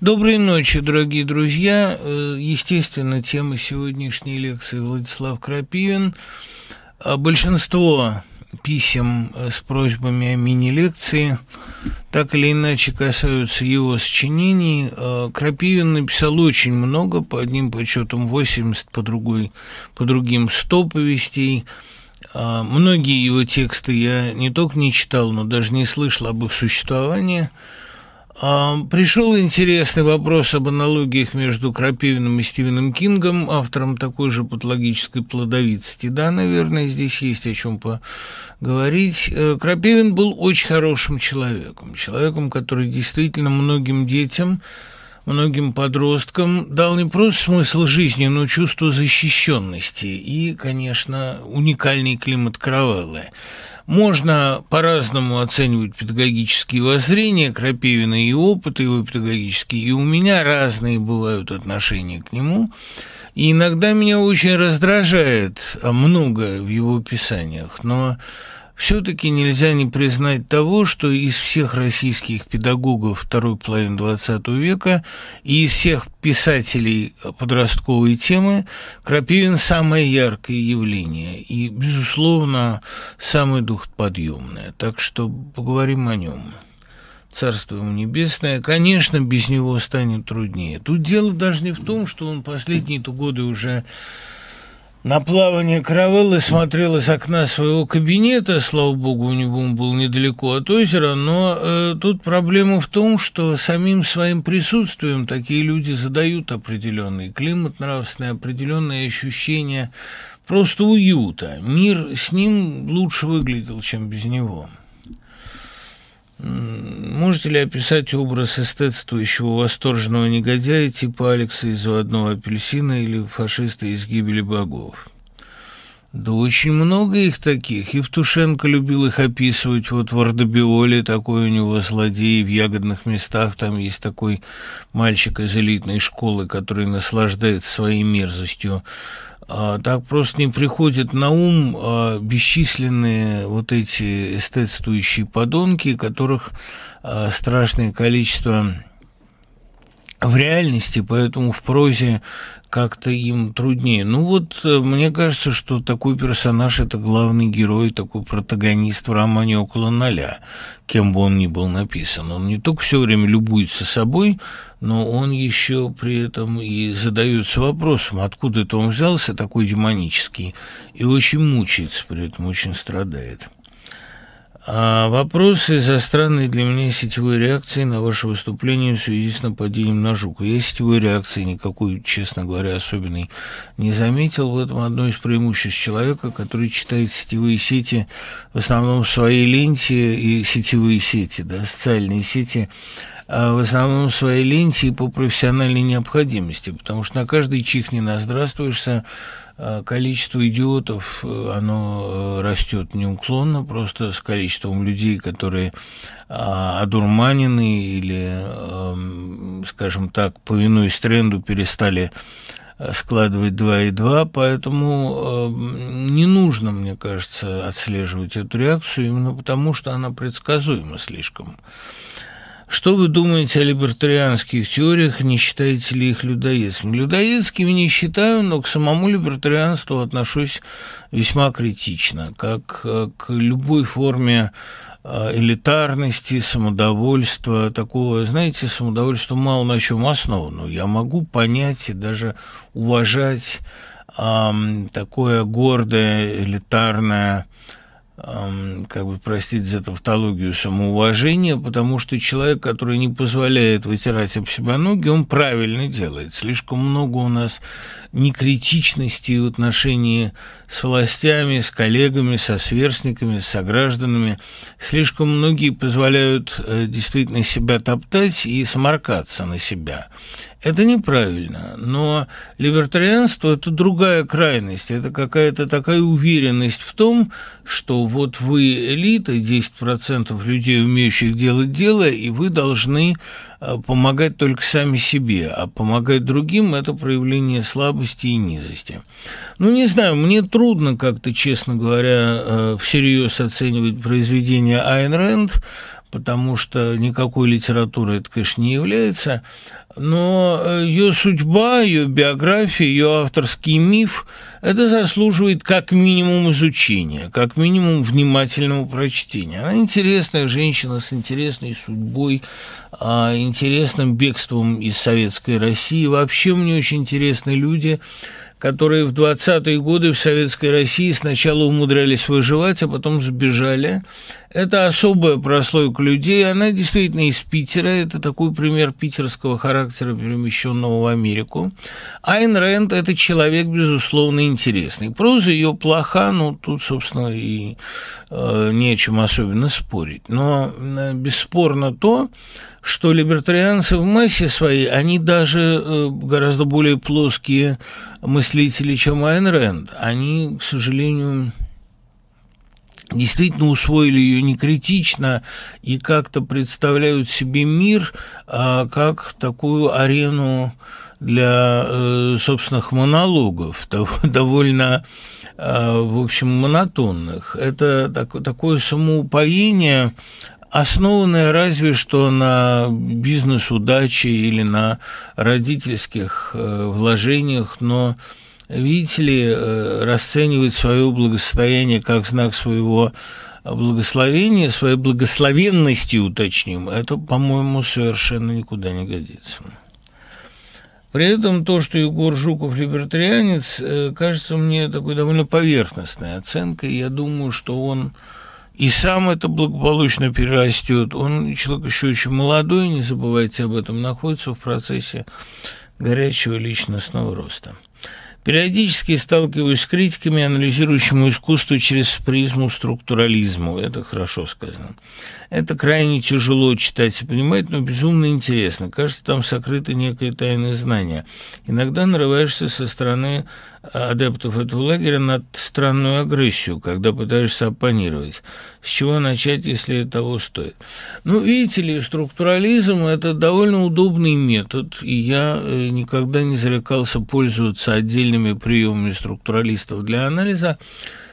Доброй ночи, дорогие друзья. Э, естественно, тема сегодняшней лекции Владислав Крапивин. А большинство писем э, с просьбами о мини-лекции так или иначе касаются его сочинений. Э, Крапивин написал очень много, по одним подсчетам 80, по, другой, по другим 100 повестей. Многие его тексты я не только не читал, но даже не слышал об их существовании – пришел интересный вопрос об аналогиях между Крапивиным и Стивеном Кингом, автором такой же патологической плодовитости. Да, наверное, здесь есть о чем поговорить. Э, Крапивин был очень хорошим человеком, человеком, который действительно многим детям многим подросткам дал не просто смысл жизни, но чувство защищенности и, конечно, уникальный климат каравеллы. Можно по-разному оценивать педагогические воззрения Крапивина и опыт его педагогический, и у меня разные бывают отношения к нему. И иногда меня очень раздражает много в его писаниях, но все-таки нельзя не признать того, что из всех российских педагогов второй половины XX века и из всех писателей подростковой темы Крапивин самое яркое явление и, безусловно, самое духоподъемное. Так что поговорим о нем. Царство ему небесное. Конечно, без него станет труднее. Тут дело даже не в том, что он последние-то годы уже на плавание каравеллы смотрел из окна своего кабинета, слава богу, у него он был недалеко от озера, но э, тут проблема в том, что самим своим присутствием такие люди задают определенный климат нравственный, определенные ощущения просто уюта. Мир с ним лучше выглядел, чем без него. Можете ли описать образ эстетствующего восторженного негодяя типа Алекса из «Заводного апельсина» или фашиста из «Гибели богов»? Да очень много их таких. Евтушенко любил их описывать. Вот в Ардебиоле такой у него злодей, в ягодных местах там есть такой мальчик из элитной школы, который наслаждается своей мерзостью. А, так просто не приходит на ум а, бесчисленные вот эти эстетствующие подонки, которых а, страшное количество в реальности, поэтому в прозе как-то им труднее. Ну вот, э, мне кажется, что такой персонаж – это главный герой, такой протагонист в романе «Около ноля», кем бы он ни был написан. Он не только все время любуется собой, но он еще при этом и задается вопросом, откуда это он взялся, такой демонический, и очень мучается, при этом очень страдает. А вопросы из-за странной для меня сетевой реакции на ваше выступление в связи с нападением на Жука. Я сетевой реакции никакой, честно говоря, особенной не заметил. В этом одно из преимуществ человека, который читает сетевые сети в основном в своей ленте и сетевые сети, да, социальные сети, а в основном в своей ленте и по профессиональной необходимости, потому что на каждый чих не наздравствуешься, количество идиотов, э, оно э, растет неуклонно, просто с количеством людей, которые одурманены или, эм, скажем так, повинуясь тренду, перестали складывать 2 и 2, поэтому не нужно, мне кажется, отслеживать эту реакцию именно потому, что она предсказуема слишком. Что вы думаете о либертарианских теориях, не считаете ли их людоедскими? Людоедскими не считаю, но к самому либертарианству отношусь весьма критично, как э, к любой форме э, элитарности, самодовольства, такого, знаете, самодовольства мало на чем основано. Я могу понять и даже уважать э, такое гордое, элитарное, как бы простить за тавтологию, самоуважения, потому что человек, который не позволяет вытирать об себя ноги, он правильно делает. Слишком много у нас некритичности в отношении с властями, с коллегами, со сверстниками, с согражданами. Слишком многие позволяют э, действительно себя топтать и сморкаться на себя. Это неправильно, но либертарианство – это другая крайность, это какая-то такая уверенность в том, что вот вы элита, 10% людей, умеющих делать дело, и вы должны Э, помогать только сами себе, а помогать другим – это проявление слабости и низости. Ну, не знаю, мне трудно как-то, честно говоря, э, всерьез оценивать произведение Айн Рэнд, потому что никакой литературы это, конечно, не является, но э, ее судьба, ее биография, ее авторский миф – это заслуживает как минимум изучения, как минимум внимательного прочтения. Она интересная женщина с интересной судьбой, а, интересным бегством из советской России. Вообще мне очень интересны люди, которые в 20-е годы в Советской России сначала умудрялись выживать, а потом сбежали. Это особая прослойка людей, она действительно из Питера, это такой пример питерского характера, перемещенного в Америку. Айн Рэнд – это человек, безусловно, интересный. Проза ее плоха, ну, тут, собственно, и э, не о чем особенно спорить. Но э, бесспорно то, что либертарианцы в массе своей, они даже э, гораздо более плоские мыслители, чем Айн Рэнд. Они, к сожалению, действительно усвоили ее не критично и как-то представляют себе мир а, как такую арену для э, собственных монологов, довольно, э, в общем, монотонных. Это так, такое самоупоение, основанная разве что на бизнес-удаче или на родительских э, вложениях, но видите ли, э, расценивать свое благосостояние как знак своего благословения, своей благословенности, уточним, это, по-моему, совершенно никуда не годится. При этом то, что Егор Жуков либертарианец, э, кажется мне такой довольно поверхностной оценкой. Я думаю, что он и сам это благополучно перерастет. Он человек еще очень молодой, не забывайте об этом, находится в процессе горячего личностного роста. Периодически сталкиваюсь с критиками, анализирующими искусство через призму структурализма. Это хорошо сказано. Это крайне тяжело читать и понимать, но безумно интересно. Кажется, там сокрыто некое тайное знание. Иногда нарываешься со стороны адептов этого лагеря на странную агрессию, когда пытаешься оппонировать. С чего начать, если того стоит? Ну, видите ли, структурализм – это довольно удобный метод, и я э, никогда не зарекался пользоваться отдельными приемами структуралистов для анализа,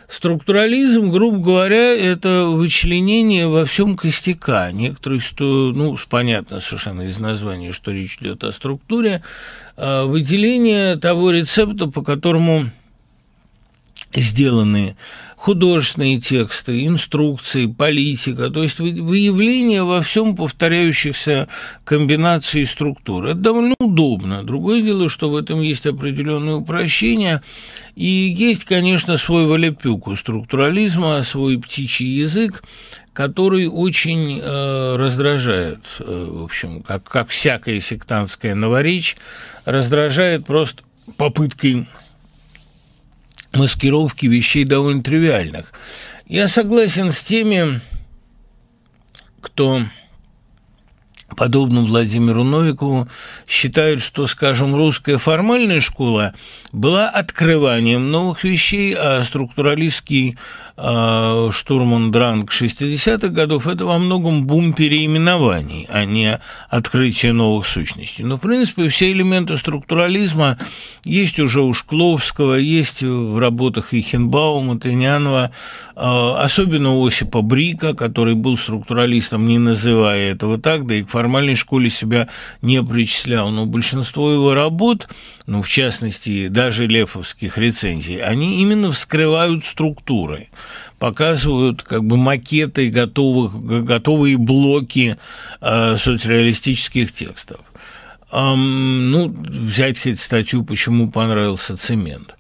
Структурализм, грубо говоря, это вычленение во всем костяка. Некоторые, что, ну, понятно совершенно из названия, что речь идет о структуре, а выделение того рецепта, по которому сделаны художественные тексты, инструкции, политика, то есть выявление во всем повторяющихся комбинаций структур. Это довольно удобно. Другое дело, что в этом есть определенное упрощение, и есть, конечно, свой валепюк у структурализма, свой птичий язык, который очень э, раздражает, э, в общем, как, как всякая сектантская новоречь, раздражает просто попыткой маскировки вещей довольно тривиальных. Я согласен с теми, кто подобно Владимиру Новикову, считают, что, скажем, русская формальная школа была открыванием новых вещей, а структуралистский э, штурман Дранг 60-х годов – это во многом бум переименований, а не открытие новых сущностей. Но, в принципе, все элементы структурализма есть уже у Шкловского, есть в работах Ихенбаума, Тынянова, э, особенно у Осипа Брика, который был структуралистом, не называя этого так, да и к формальной школе себя не причислял. Но большинство его работ, ну, в частности, даже лефовских рецензий, они именно вскрывают структуры показывают как бы макеты готовых, готовые блоки э, соцреалистических текстов. Эм, ну, взять хоть статью «Почему понравился цемент».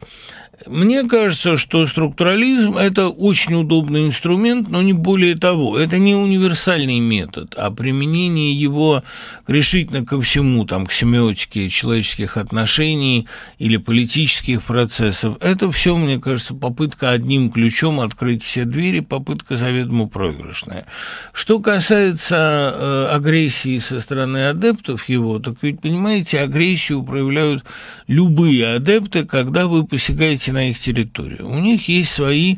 Мне кажется, что структурализм – это очень удобный инструмент, но не более того. Это не универсальный метод, а применение его решительно ко всему, там, к семиотике человеческих отношений или политических процессов. Это все, мне кажется, попытка одним ключом открыть все двери, попытка заведомо проигрышная. Что касается э, агрессии со стороны адептов его, так ведь, понимаете, агрессию проявляют любые адепты, когда вы посягаете на их территорию. У них есть свои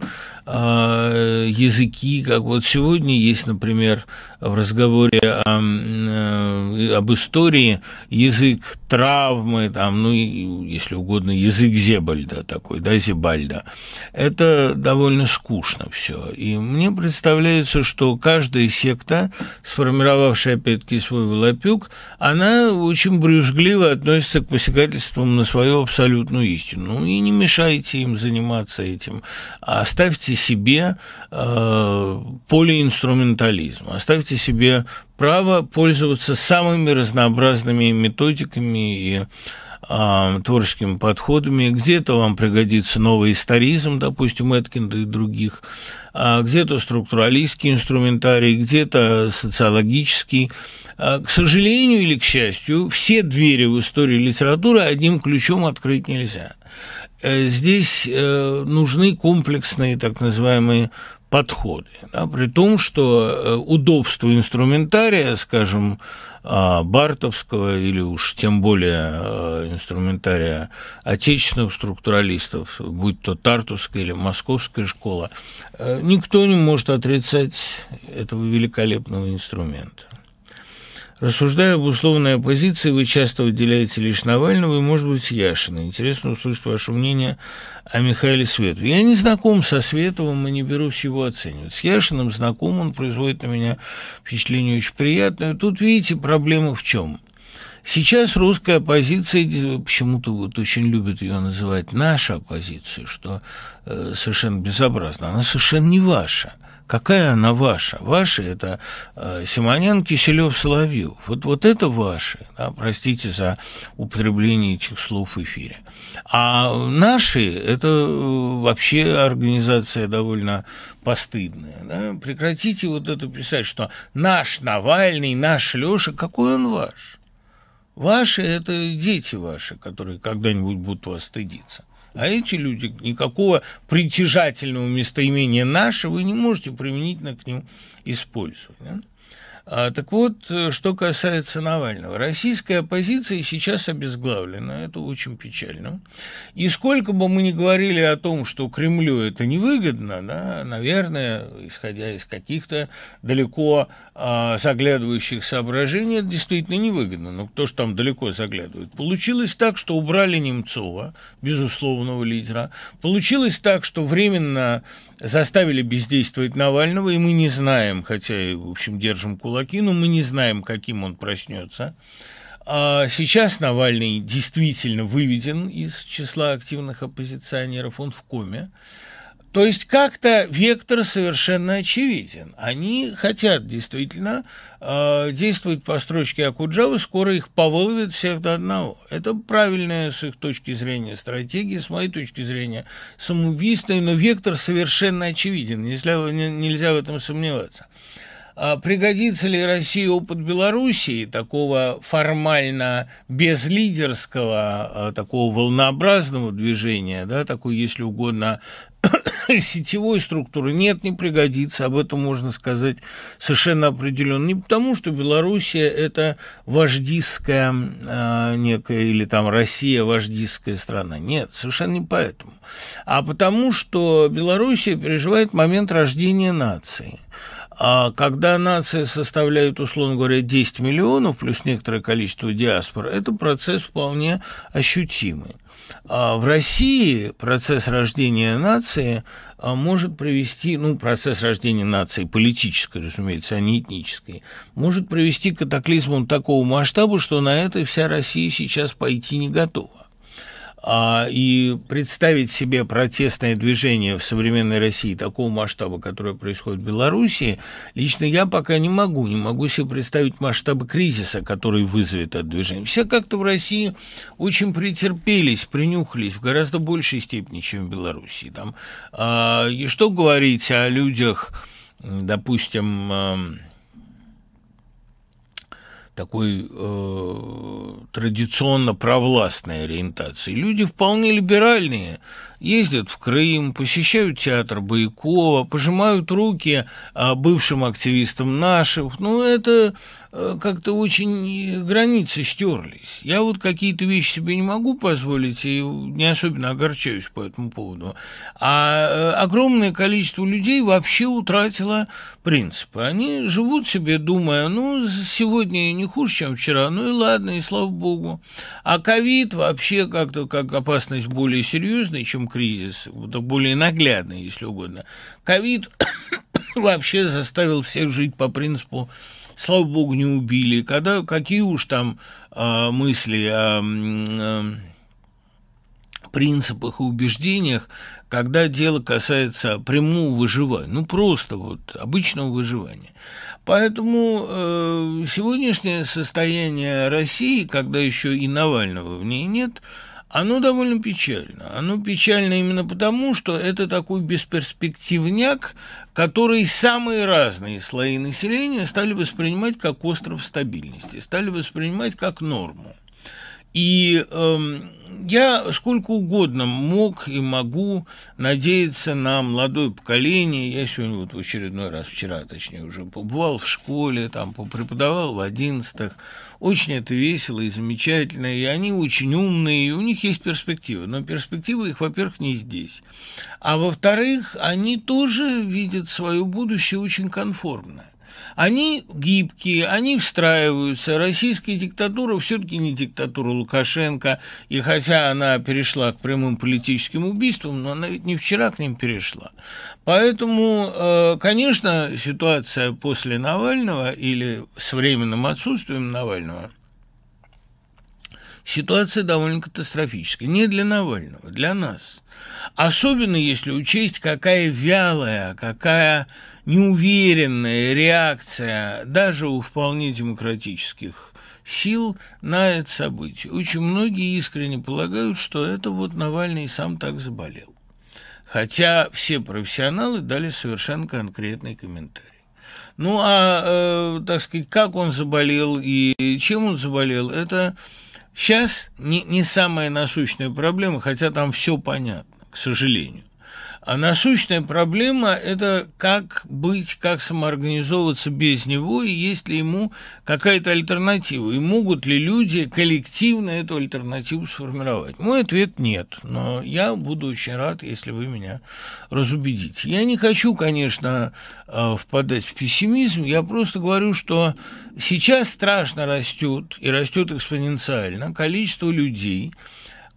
языки, как вот сегодня есть, например, в разговоре о, э, об истории язык травмы, там, ну, если угодно, язык Зебальда такой, да, Зебальда. Это довольно скучно все. И мне представляется, что каждая секта, сформировавшая, опять-таки, свой волопюк, она очень брюзгливо относится к посягательствам на свою абсолютную истину. Ну, и не мешайте им заниматься этим. А оставьте себе э, полиинструментализм, оставьте себе право пользоваться самыми разнообразными методиками и э, творческими подходами. Где-то вам пригодится новый историзм, допустим, Эткинда и других, а где-то структуралистский инструментарий, где-то социологический. А, к сожалению или к счастью, все двери в истории литературы одним ключом открыть нельзя. Э, здесь э, нужны комплексные так называемые подходы. Да, при том, что э, удобство инструментария, скажем, а, бартовского или уж тем более инструментария отечественных структуралистов, будь то Тартусская или Московская школа, никто не может отрицать этого великолепного инструмента. Рассуждая об условной оппозиции, вы часто выделяете лишь Навального и, может быть, Яшина. Интересно услышать ваше мнение о Михаиле Светове. Я не знаком со Световым и не берусь его оценивать. С Яшиным знаком, он производит на меня впечатление очень приятное. Тут, видите, проблема в чем? Сейчас русская оппозиция, почему-то вот очень любят ее называть наша оппозиция, что э, совершенно безобразно. Она совершенно не ваша. Какая она ваша? Ваша – это э, Симонян, Киселев, Соловьев. Вот, вот это ваши, да, простите за употребление этих слов в эфире. А наши – это э, вообще организация довольно постыдная. Да? Прекратите вот это писать, что наш Навальный, наш Леша, какой он ваш? Ваши – это дети ваши, которые когда-нибудь будут вас стыдиться. А эти люди никакого притяжательного местоимения «наше» вы не можете применительно к ним использовать. Да? А, так вот, э, что касается Навального. Российская оппозиция сейчас обезглавлена, это очень печально. И сколько бы мы ни говорили о том, что Кремлю это невыгодно, да, наверное, исходя из каких-то далеко а, заглядывающих соображений, это действительно невыгодно. Но кто же там далеко заглядывает? Получилось так, что убрали Немцова, безусловного лидера. Получилось так, что временно заставили бездействовать Навального, и мы не знаем, хотя, в общем, держим кулаки, но мы не знаем, каким он проснется. А сейчас Навальный действительно выведен из числа активных оппозиционеров, он в коме. То есть как-то вектор совершенно очевиден. Они хотят действительно э, действовать по строчке Акуджавы, скоро их повыловят всех до одного. Это правильная с их точки зрения стратегия, с моей точки зрения самоубийственная, но вектор совершенно очевиден, нельзя, нельзя в этом сомневаться. А пригодится ли России опыт Белоруссии, такого формально безлидерского, а, такого волнообразного движения, да, такой, если угодно, сетевой структуры нет, не пригодится. Об этом можно сказать совершенно определенно. Не потому, что Белоруссия – это вождистская э, некая, или там Россия – вождистская страна. Нет, совершенно не поэтому. А потому, что Белоруссия переживает момент рождения нации – а когда нация составляет, условно говоря, 10 миллионов плюс некоторое количество диаспор, это процесс вполне ощутимый. А в России процесс рождения нации а, может привести, ну, процесс рождения нации политической, разумеется, а не этнической, может привести к катаклизму такого масштаба, что на это вся Россия сейчас пойти не готова. А, и представить себе протестное движение в современной России такого масштаба, которое происходит в Беларуси, лично я пока не могу. Не могу себе представить масштабы кризиса, который вызовет это движение. Все как-то в России очень претерпелись, принюхались в гораздо большей степени, чем в Беларуси. А, и что говорить о людях, допустим, такой э, традиционно провластной ориентации. Люди вполне либеральные, ездят в Крым, посещают театр Боякова, пожимают руки э, бывшим активистам наших. Ну, это как-то очень границы стерлись. Я вот какие-то вещи себе не могу позволить и не особенно огорчаюсь по этому поводу. А э, огромное количество людей вообще утратило принципы. Они живут себе, думая, ну, сегодня не хуже, чем вчера, ну и ладно, и слава богу. А ковид вообще как-то как опасность более серьезная, чем кризис, более наглядная, если угодно. Ковид вообще заставил всех жить по принципу слава богу, не убили. Когда, какие уж там э, мысли о э, принципах и убеждениях, когда дело касается прямого выживания, ну просто вот обычного выживания. Поэтому э, сегодняшнее состояние России, когда еще и Навального в ней нет, оно довольно печально. Оно печально именно потому, что это такой бесперспективняк, который самые разные слои населения стали воспринимать как остров стабильности, стали воспринимать как норму. И э, я сколько угодно мог и могу надеяться на молодое поколение. Я сегодня вот в очередной раз, вчера точнее, уже побывал в школе, там преподавал в одиннадцатых. Очень это весело и замечательно, и они очень умные, и у них есть перспективы. Но перспективы их, во-первых, не здесь. А во-вторых, они тоже видят свое будущее очень конформное. Они гибкие, они встраиваются. Российская диктатура все-таки не диктатура Лукашенко, и хотя она перешла к прямым политическим убийствам, но она ведь не вчера к ним перешла. Поэтому, э, конечно, ситуация после Навального или с временным отсутствием Навального – ситуация довольно катастрофическая. Не для Навального, для нас. Особенно если учесть, какая вялая, какая неуверенная реакция даже у вполне демократических сил на это событие. Очень многие искренне полагают, что это вот Навальный сам так заболел. Хотя все профессионалы дали совершенно конкретный комментарий. Ну, а, э, так сказать, как он заболел и чем он заболел, это сейчас не, не самая насущная проблема, хотя там все понятно, к сожалению. А насущная проблема – это как быть, как самоорганизовываться без него, и есть ли ему какая-то альтернатива, и могут ли люди коллективно эту альтернативу сформировать. Мой ответ – нет, но я буду очень рад, если вы меня разубедите. Я не хочу, конечно, э, впадать в пессимизм, я просто говорю, что сейчас страшно растет, и растет экспоненциально количество людей –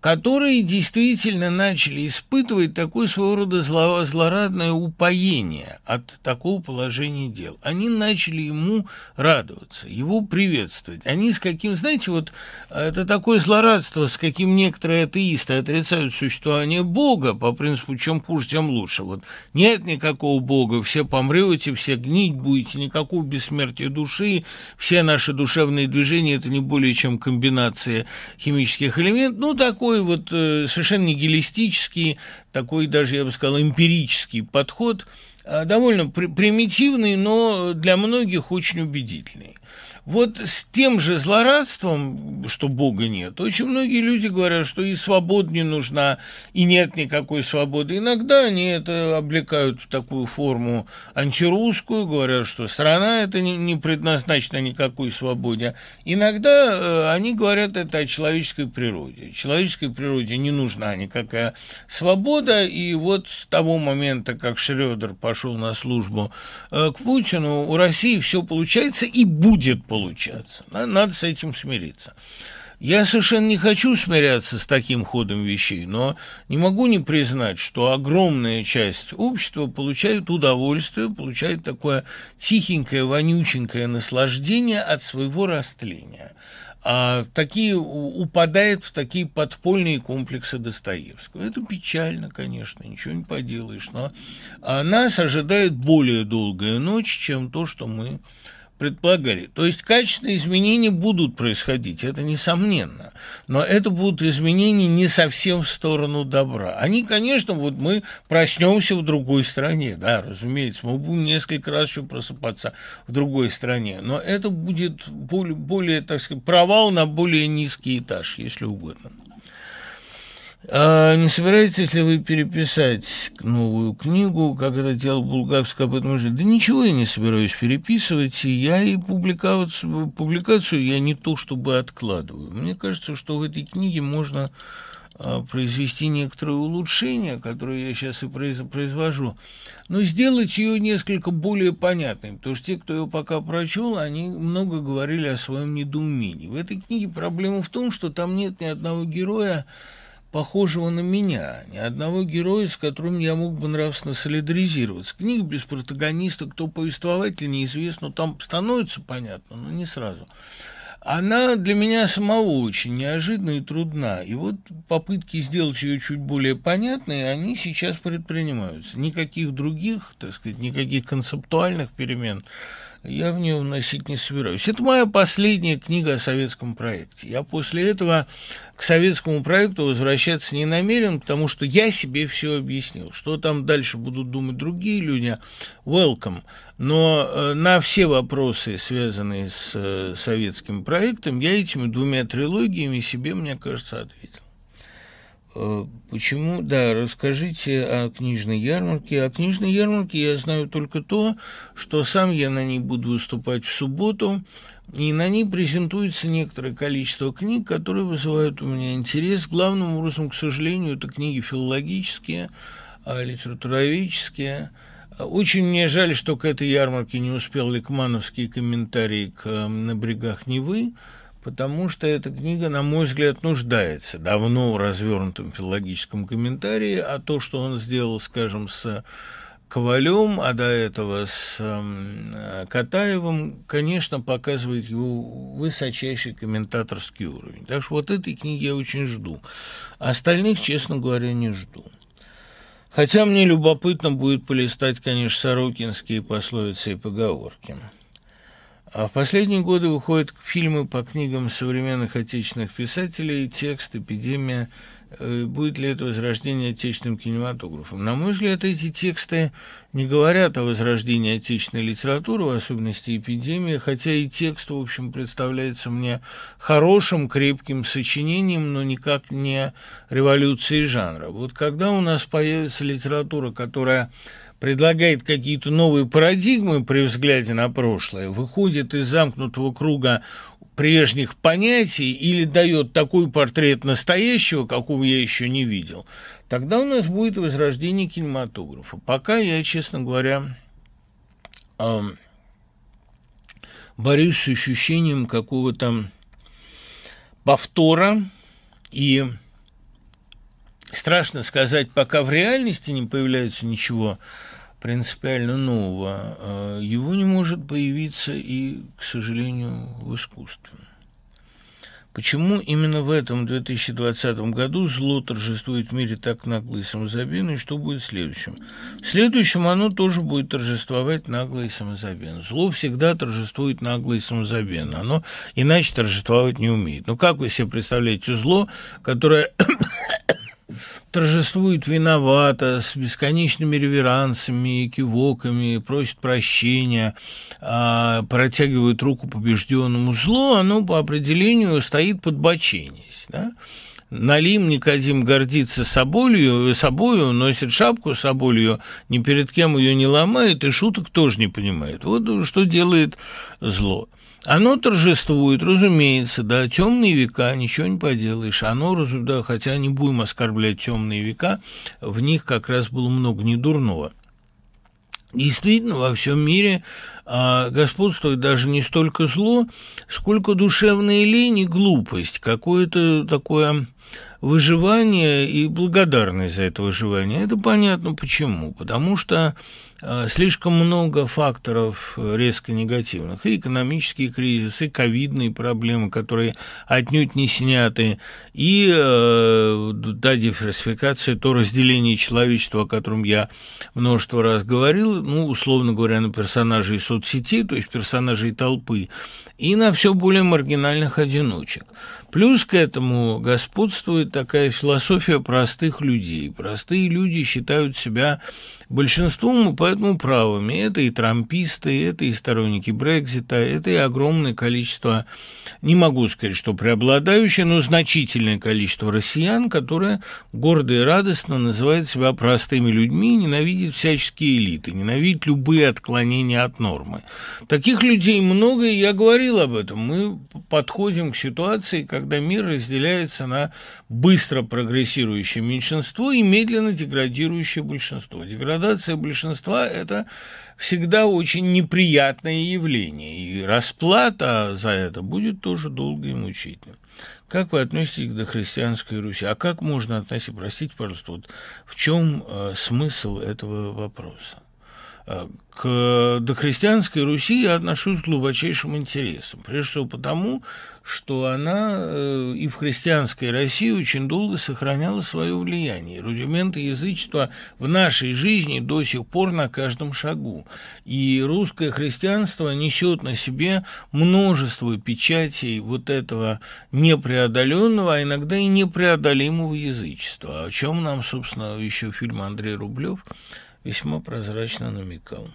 которые действительно начали испытывать такое своего рода зло, злорадное упоение от такого положения дел. Они начали ему радоваться, его приветствовать. Они с каким, знаете, вот это такое злорадство, с каким некоторые атеисты отрицают существование Бога по принципу «чем хуже, тем лучше». Вот нет никакого Бога, все помрете, все гнить будете, никакого бессмертия души, все наши душевные движения – это не более чем комбинация химических элементов. Ну, такое такой вот э, совершенно нигилистический, такой даже, я бы сказал, эмпирический подход, э, довольно примитивный, но для многих очень убедительный. Вот с тем же злорадством, что Бога нет, очень многие люди говорят, что и свобода не нужна, и нет никакой свободы. Иногда они это облекают в такую форму антирусскую, говорят, что страна это не предназначена никакой свободе. Иногда э, они говорят это о человеческой природе. Человеческой природе не нужна никакая свобода, и вот с того момента, как Шрёдер пошел на службу э, к Путину, у России все получается и будет получаться. Надо с этим смириться. Я совершенно не хочу смиряться с таким ходом вещей, но не могу не признать, что огромная часть общества получает удовольствие, получает такое тихенькое, вонюченькое наслаждение от своего растления. А такие упадает в такие подпольные комплексы Достоевского. Это печально, конечно, ничего не поделаешь, но нас ожидает более долгая ночь, чем то, что мы предполагали. То есть качественные изменения будут происходить, это несомненно. Но это будут изменения не совсем в сторону добра. Они, конечно, вот мы проснемся в другой стране, да, разумеется, мы будем несколько раз еще просыпаться в другой стране, но это будет более, более так сказать, провал на более низкий этаж, если угодно. А не собираетесь ли вы переписать новую книгу, как это делал Булгаков об этом уже? Да ничего я не собираюсь переписывать, и я и публикацию, публикацию я не то чтобы откладываю. Мне кажется, что в этой книге можно а, произвести некоторые улучшения, которые я сейчас и произвожу, но сделать ее несколько более понятной, потому что те, кто ее пока прочел, они много говорили о своем недоумении. В этой книге проблема в том, что там нет ни одного героя, похожего на меня, ни одного героя, с которым я мог бы нравственно солидаризироваться. Книга без протагониста, кто повествователь, неизвестно, там становится понятно, но не сразу она для меня самого очень неожиданна и трудна. И вот попытки сделать ее чуть более понятной, они сейчас предпринимаются. Никаких других, так сказать, никаких концептуальных перемен я в нее вносить не собираюсь. Это моя последняя книга о советском проекте. Я после этого к советскому проекту возвращаться не намерен, потому что я себе все объяснил. Что там дальше будут думать другие люди, welcome. Но э, на все вопросы, связанные с э, советским проектом, я этими двумя трилогиями себе, мне кажется, ответил. Э, почему? Да, расскажите о книжной ярмарке. О книжной ярмарке я знаю только то, что сам я на ней буду выступать в субботу, и на ней презентуется некоторое количество книг, которые вызывают у меня интерес. Главным образом, к сожалению, это книги филологические, а литературоведческие. Очень мне жаль, что к этой ярмарке не успел Ликмановский комментарий к «На брегах Невы», потому что эта книга, на мой взгляд, нуждается давно в развернутом филологическом комментарии, а то, что он сделал, скажем, с Ковалем, а до этого с э, Катаевым, конечно, показывает его высочайший комментаторский уровень. Так что вот этой книги я очень жду. Остальных, честно говоря, не жду. Хотя мне любопытно будет полистать, конечно, сорокинские пословицы и поговорки. А в последние годы выходят фильмы по книгам современных отечественных писателей, текст, эпидемия. Э, будет ли это возрождение отечественным кинематографом? На мой взгляд, эти тексты не говорят о возрождении отечественной литературы, в особенности эпидемии, хотя и текст, в общем, представляется мне хорошим, крепким сочинением, но никак не революцией жанра. Вот когда у нас появится литература, которая предлагает какие-то новые парадигмы при взгляде на прошлое, выходит из замкнутого круга прежних понятий или дает такой портрет настоящего, какого я еще не видел, тогда у нас будет возрождение кинематографа. Пока я, честно говоря, эм, борюсь с ощущением какого-то повтора и страшно сказать, пока в реальности не появляется ничего принципиально нового, а, его не может появиться и, к сожалению, в искусстве. Почему именно в этом 2020 году зло торжествует в мире так нагло и самозабвенно, и что будет в следующем? В следующем оно тоже будет торжествовать нагло и самозабвенно. Зло всегда торжествует нагло и самозабвенно. Оно иначе торжествовать не умеет. Ну, как вы себе представляете зло, которое торжествует виновато, с бесконечными реверансами и кивоками, просит прощения, а, протягивает руку побежденному злу, оно по определению стоит подбоченясь. Да? Налим Никодим гордится соболью, собою, носит шапку соболью, ни перед кем ее не ломает и шуток тоже не понимает. Вот что делает зло. Оно торжествует, разумеется, да, темные века, ничего не поделаешь. Оно, да, хотя не будем оскорблять темные века, в них как раз было много недурного. Действительно, во всем мире а, господствует даже не столько зло, сколько душевная лень и глупость, какое-то такое выживание и благодарность за это выживание. Это понятно почему. Потому что э, слишком много факторов резко негативных. И экономический кризис, и ковидные проблемы, которые отнюдь не сняты, и э, да, диверсификация, то разделение человечества, о котором я множество раз говорил, ну, условно говоря, на персонажей соцсетей, то есть персонажей толпы, и на все более маргинальных одиночек. Плюс к этому господствует такая философия простых людей. Простые люди считают себя большинством и поэтому правыми. Это и трамписты, это и сторонники Брекзита, это и огромное количество, не могу сказать, что преобладающее, но значительное количество россиян, которые гордо и радостно называют себя простыми людьми, ненавидят всяческие элиты, ненавидят любые отклонения от нормы. Таких людей много, и я говорил об этом. Мы подходим к ситуации, когда мир разделяется на быстро прогрессирующее меньшинство и медленно деградирующее большинство. Деградация деградация большинства – это всегда очень неприятное явление, и расплата за это будет тоже долгой и мучительной. Как вы относитесь к дохристианской Руси? А как можно относиться, простите, пожалуйста, вот в чем э, смысл этого вопроса? Э, к дохристианской Руси я отношусь с глубочайшим интересом. Прежде всего потому, что она э, и в христианской России очень долго сохраняла свое влияние. Рудименты язычества в нашей жизни до сих пор на каждом шагу. И русское христианство несет на себе множество печатей вот этого непреодоленного, а иногда и непреодолимого язычества, о чем нам, собственно, еще фильм Андрей Рублев – весьма прозрачно намекал.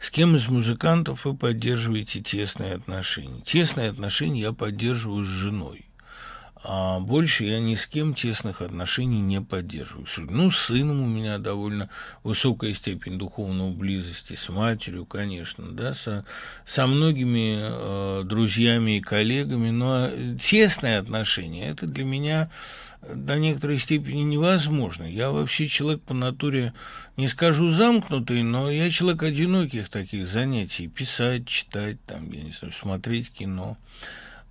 С кем из музыкантов вы поддерживаете тесные отношения? Тесные отношения я поддерживаю с женой. А больше я ни с кем тесных отношений не поддерживаю. Ну, с сыном у меня довольно высокая степень духовного близости, с матерью, конечно, да, со, со многими э, друзьями и коллегами, но тесные отношения – это для меня до некоторой степени невозможно. Я вообще человек по натуре, не скажу замкнутый, но я человек одиноких таких занятий. Писать, читать, там, я не знаю, смотреть кино,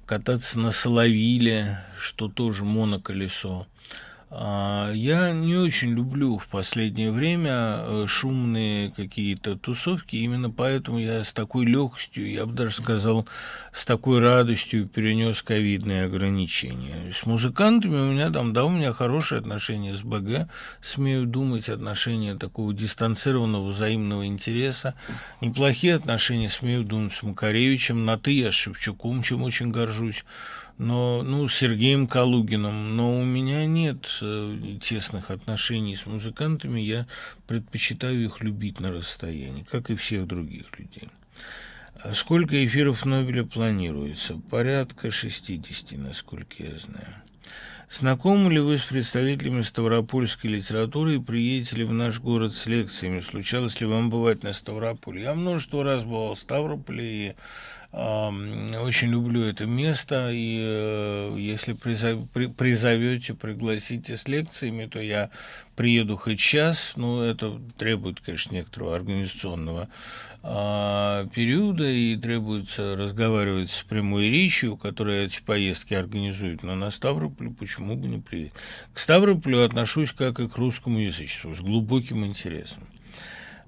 кататься на Соловиле, что тоже моноколесо. А, я не очень люблю в последнее время э, шумные какие-то тусовки, именно поэтому я с такой легкостью, я бы даже сказал, с такой радостью перенес ковидные ограничения. С музыкантами у меня там, да, у меня хорошие отношения с БГ, смею думать, отношения такого дистанцированного взаимного интереса, неплохие отношения, смею думать, с Макаревичем, на «ты» я с Шевчуком, чем очень горжусь но, ну, с Сергеем Калугиным, но у меня нет э, тесных отношений с музыкантами, я предпочитаю их любить на расстоянии, как и всех других людей. А сколько эфиров Нобеля планируется? Порядка 60, насколько я знаю. Знакомы ли вы с представителями ставропольской литературы и приедете ли в наш город с лекциями? Случалось ли вам бывать на Ставрополе? Я множество раз бывал в Ставрополе и очень люблю это место, и э, если призовете, пригласите с лекциями, то я приеду хоть сейчас, но это требует, конечно, некоторого организационного а, периода, и требуется разговаривать с прямой речью, которая эти поездки организует, но на Ставрополь почему бы не приехать? К Ставрополю отношусь как и к русскому язычеству, с глубоким интересом.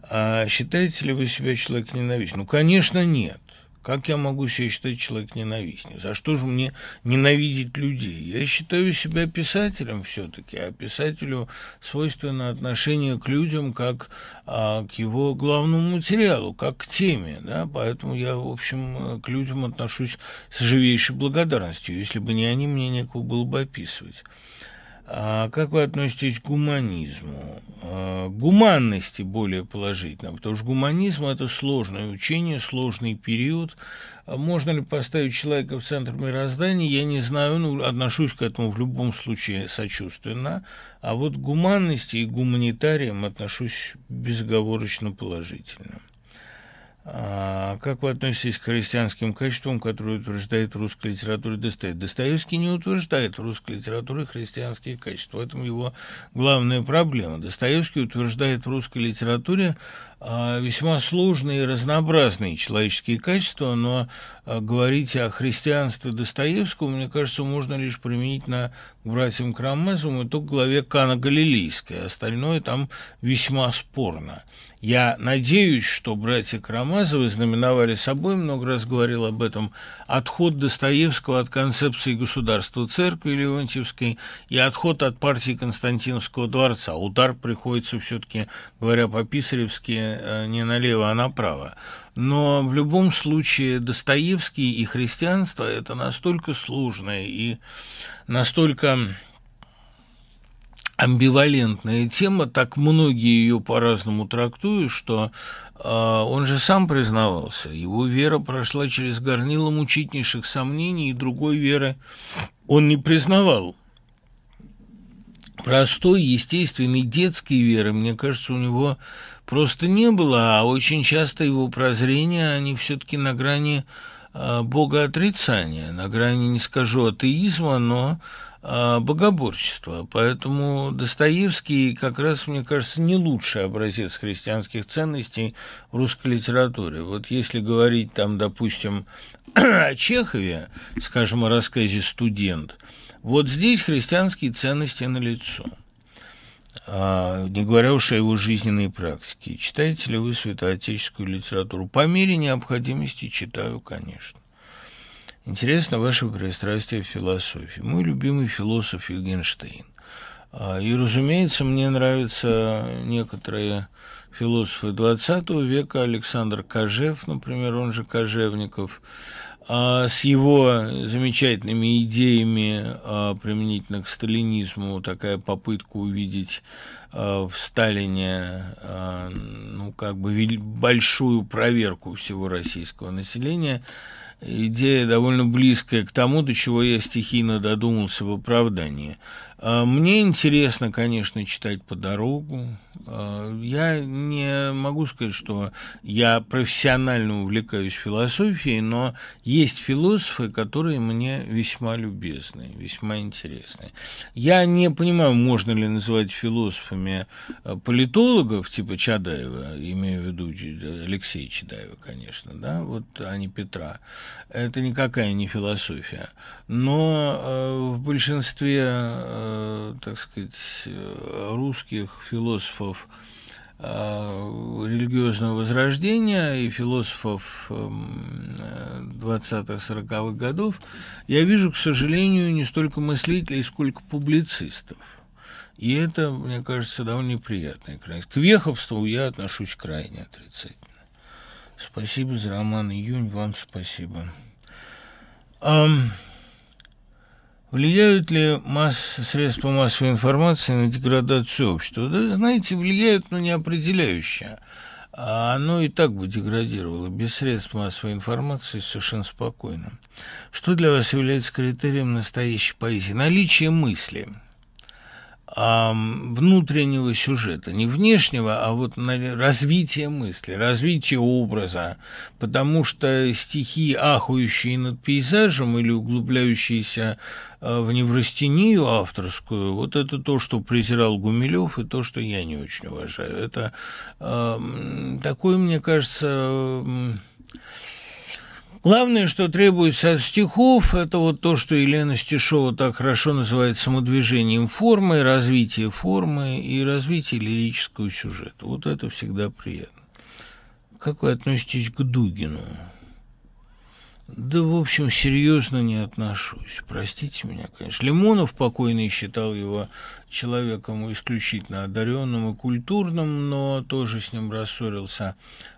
А считаете ли вы себя человек ненавистным? Ну, конечно, нет. Как я могу себя считать человек ненавистным? За что же мне ненавидеть людей? Я считаю себя писателем все-таки, а писателю свойственно отношение к людям как а, к его главному материалу, как к теме, да, поэтому я, в общем, к людям отношусь с живейшей благодарностью. Если бы не они, мне некого было бы описывать. А как вы относитесь к гуманизму? А, гуманности более положительно, потому что гуманизм – это сложное учение, сложный период. А можно ли поставить человека в центр мироздания, я не знаю, ну, отношусь к этому в любом случае сочувственно, а вот к гуманности и гуманитариям отношусь безоговорочно положительно. А как вы относитесь к христианским качествам, которые утверждает в русской литературе Достоевский? Достоевский не утверждает русской литературе христианские качества. В этом его главная проблема. Достоевский утверждает в русской литературе а, весьма сложные и разнообразные человеческие качества, но а, говорить о христианстве Достоевского, мне кажется, можно лишь применить на братьям Карамазовым и то к главе Кана Галилейской. Остальное там весьма спорно. Я надеюсь, что братья Карамазовы знаменовали собой, много раз говорил об этом, отход Достоевского от концепции государства церкви Леонтьевской и отход от партии Константиновского дворца. Удар приходится все-таки, говоря по-писаревски, э, не налево, а направо. Но в любом случае Достоевский и христианство – это настолько сложное и настолько амбивалентная тема, так многие ее по-разному трактуют, что э, он же сам признавался, его вера прошла через горнило мучительнейших сомнений, и другой веры он не признавал. Простой, естественной детской веры, мне кажется, у него просто не было, а очень часто его прозрения, они все-таки на грани э, богоотрицания, на грани, не скажу, атеизма, но богоборчества. Поэтому Достоевский как раз, мне кажется, не лучший образец христианских ценностей в русской литературе. Вот если говорить там, допустим, о Чехове, скажем, о рассказе «Студент», вот здесь христианские ценности налицо. А, не говоря уж о его жизненной практике. Читаете ли вы святоотеческую литературу? По мере необходимости читаю, конечно. Интересно ваше пристрастие в философии. Мой любимый философ Югенштейн. А, и, разумеется, мне нравятся некоторые философы XX века, Александр Кожев, например, он же Кожевников, а с его замечательными идеями а, применительно к сталинизму, такая попытка увидеть в Сталине ну, как бы большую проверку всего российского населения – идея довольно близкая к тому, до чего я стихийно додумался в оправдании. А, мне интересно, конечно, читать по дорогу. А, я не могу сказать, что я профессионально увлекаюсь философией, но есть философы, которые мне весьма любезны, весьма интересны. Я не понимаю, можно ли называть философами а, политологов типа Чадаева, имею в виду Алексея Чадаева, конечно, да, вот, а не Петра. Это никакая не философия. Но в большинстве Э, так сказать, э, русских философов э, религиозного возрождения и философов 20-40-х эм, годов, я вижу, к сожалению, не столько мыслителей, сколько публицистов. И это, мне кажется, довольно неприятно. К веховству я отношусь крайне отрицательно. Спасибо за роман «Июнь», вам спасибо. Um, Влияют ли масс... средства массовой информации на деградацию общества? Да, знаете, влияют, но не определяющие. А оно и так бы деградировало без средств массовой информации совершенно спокойно. Что для вас является критерием настоящей поэзии? Наличие мысли – внутреннего сюжета, не внешнего, а вот развитие мысли, развитие образа, потому что стихи, ахающие над пейзажем или углубляющиеся а, в неврастению авторскую, вот это то, что презирал Гумилев, и то, что я не очень уважаю. Это э, такое, мне кажется, Главное, что требуется от стихов, это вот то, что Елена Стешова так хорошо называет самодвижением формы, развитие формы и развитие лирического сюжета. Вот это всегда приятно. Как вы относитесь к Дугину? Да, в общем, серьезно не отношусь. Простите меня, конечно. Лимонов покойный считал его человеком исключительно одаренным и культурным, но тоже с ним рассорился.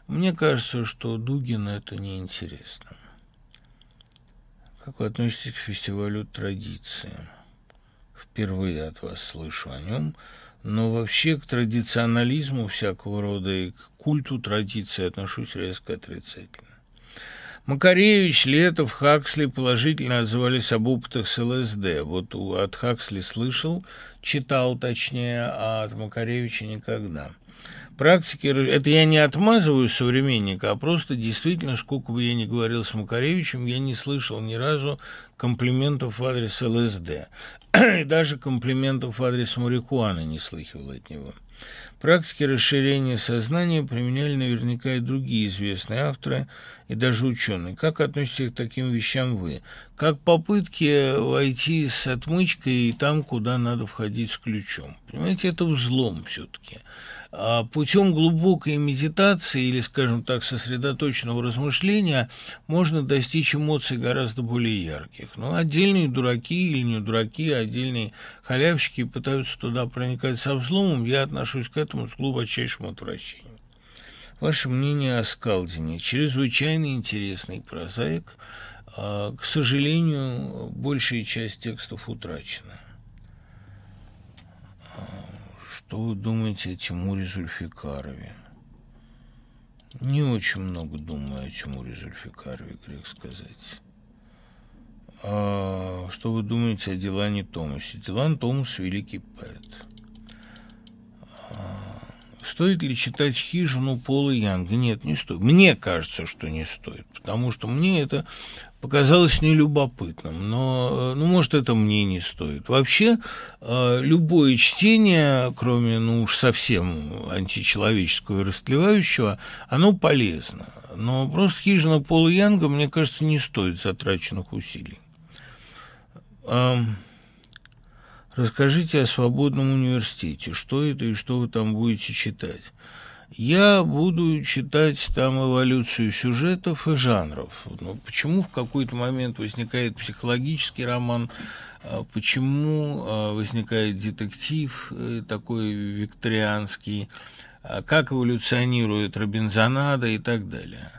Мне кажется, что Дугин это неинтересно. Как вы относитесь к фестивалю традиции? Впервые от вас слышу о нем. Но вообще к традиционализму всякого рода и к культу традиции отношусь резко отрицательно. Макаревич, Летов, Хаксли положительно отзывались об опытах с ЛСД. Вот от Хаксли слышал, читал точнее, а от Макаревича никогда. Практики, это я не отмазываю современника, а просто действительно, сколько бы я ни говорил с Макаревичем, я не слышал ни разу комплиментов в адрес ЛСД. И даже комплиментов в адрес марихуаны не слыхивал от него. Практики расширения сознания применяли наверняка и другие известные авторы, и даже ученые. Как относитесь к таким вещам вы? Как попытки войти с отмычкой там, куда надо входить с ключом? Понимаете, это взлом все-таки. А путем глубокой медитации или, скажем так, сосредоточенного размышления можно достичь эмоций гораздо более ярких. Но отдельные дураки или не дураки, а отдельные халявщики пытаются туда проникать со взломом, я отношусь к этому с глубочайшим отвращением. Ваше мнение о Скалдине. Чрезвычайно интересный прозаик. А, к сожалению, большая часть текстов утрачена. Что вы думаете о Тимуре Зульфикарове? Не очень много думаю о Тимуре Зульфикарове, грех сказать. А, что вы думаете о Дилане Томасе? Дилан Томас – великий поэт. А, стоит ли читать «Хижину» Пола Янга? Нет, не стоит. Мне кажется, что не стоит, потому что мне это показалось нелюбопытным. Но, ну, может, это мне не стоит. Вообще, а, любое чтение, кроме, ну уж совсем античеловеческого и растлевающего, оно полезно. Но просто «Хижина» Пола Янга, мне кажется, не стоит затраченных усилий. Расскажите о свободном университете. Что это и что вы там будете читать? Я буду читать там эволюцию сюжетов и жанров. Ну, почему в какой-то момент возникает психологический роман, а почему а, возникает детектив э, такой викторианский, а как эволюционирует Робинзонада и так далее.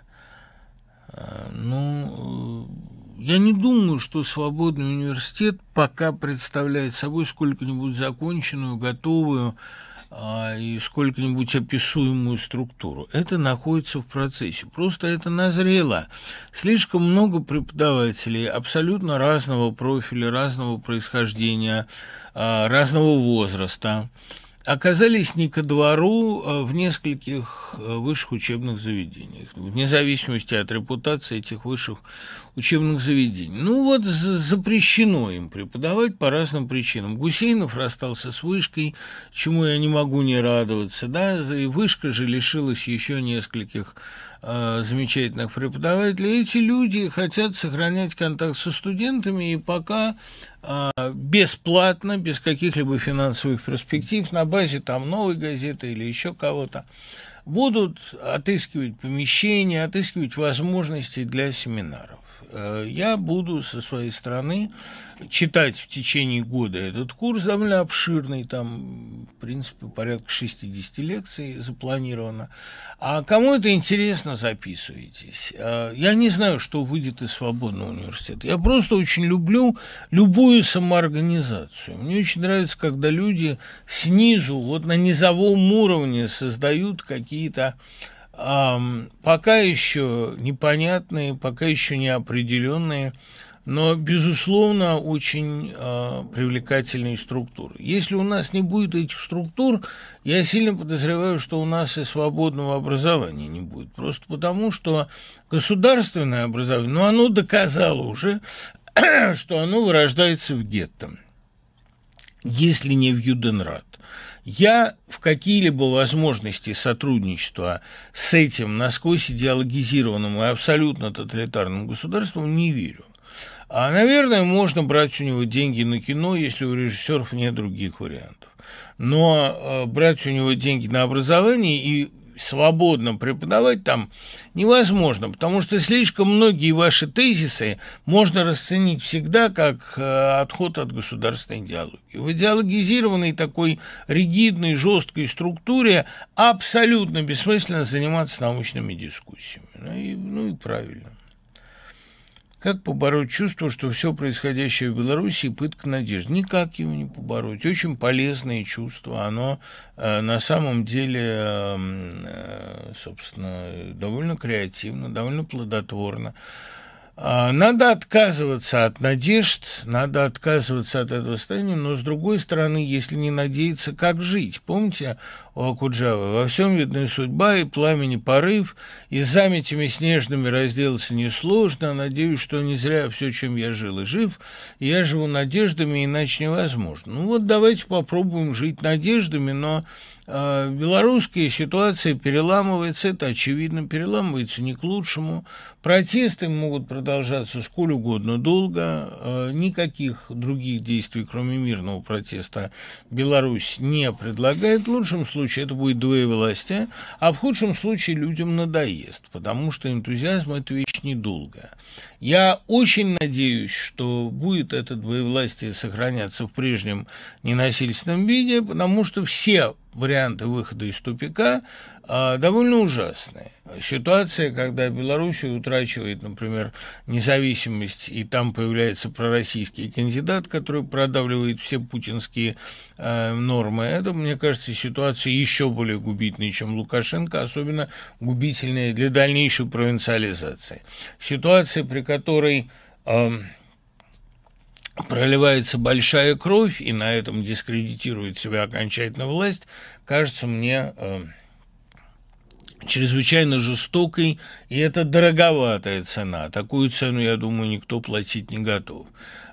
Ну, я не думаю, что свободный университет пока представляет собой сколько-нибудь законченную, готовую и сколько-нибудь описуемую структуру. Это находится в процессе. Просто это назрело. Слишком много преподавателей абсолютно разного профиля, разного происхождения, а, разного возраста оказались не ко двору а в нескольких высших учебных заведениях, вне зависимости от репутации этих высших учебных заведений. Ну вот запрещено им преподавать по разным причинам. Гусейнов расстался с вышкой, чему я не могу не радоваться, да, и вышка же лишилась еще нескольких э, замечательных преподавателей. Эти люди хотят сохранять контакт со студентами и пока э, бесплатно, без каких-либо финансовых перспектив, на базе там новой газеты или еще кого-то, будут отыскивать помещения, отыскивать возможности для семинаров. Э, я буду со своей стороны читать в течение года этот курс, довольно обширный, там, в принципе, порядка 60 лекций запланировано. А кому это интересно, записывайтесь. Э, я не знаю, что выйдет из свободного университета. Я просто очень люблю любую самоорганизацию. Мне очень нравится, когда люди снизу, вот на низовом уровне создают какие-то пока еще непонятные, пока еще неопределенные, но, безусловно, очень э, привлекательные структуры. Если у нас не будет этих структур, я сильно подозреваю, что у нас и свободного образования не будет. Просто потому, что государственное образование, ну, оно доказало уже, что оно вырождается в гетто, если не в Юденрат. Я в какие-либо возможности сотрудничества с этим насквозь идеологизированным и абсолютно тоталитарным государством не верю. А, наверное, можно брать у него деньги на кино, если у режиссеров нет других вариантов. Но э, брать у него деньги на образование и свободно преподавать там невозможно, потому что слишком многие ваши тезисы можно расценить всегда как э, отход от государственной идеологии. В идеологизированной такой ригидной, жесткой структуре абсолютно бессмысленно заниматься научными дискуссиями. Ну и, ну и правильно. Как побороть чувство, что все происходящее в Беларуси – пытка надежды? Никак его не побороть. Очень полезное чувство. Оно э, на самом деле, э, э собственно, довольно креативно, довольно плодотворно. А, надо отказываться от надежд, надо отказываться от этого состояния, но, с другой стороны, если не надеяться, как жить? Помните у Акуджавы? «Во всем видна судьба и пламени порыв, и заметями снежными разделаться несложно, надеюсь, что не зря все, чем я жил и жив, я живу надеждами, иначе невозможно». Ну вот давайте попробуем жить надеждами, но белорусская ситуация переламывается, это очевидно, переламывается не к лучшему. Протесты могут продолжаться сколь угодно долго. А, никаких других действий, кроме мирного протеста, Беларусь не предлагает. В лучшем случае это будет двоевластие, а в худшем случае людям надоест, потому что энтузиазм – это вещь недолгая. Я очень надеюсь, что будет это двоевластие сохраняться в прежнем ненасильственном виде, потому что все варианты выхода из тупика а, довольно ужасные. Ситуация, когда Белоруссия утрачивает, например, независимость, и там появляется пророссийский кандидат, который продавливает все путинские э, нормы, это, мне кажется, ситуация еще более губительная, чем Лукашенко, особенно губительная для дальнейшей провинциализации. Ситуация, при которой... проливается большая кровь, и на этом дискредитирует себя окончательно власть, кажется мне э, чрезвычайно жестокой, и это дороговатая цена. Такую цену, я думаю, никто платить не готов.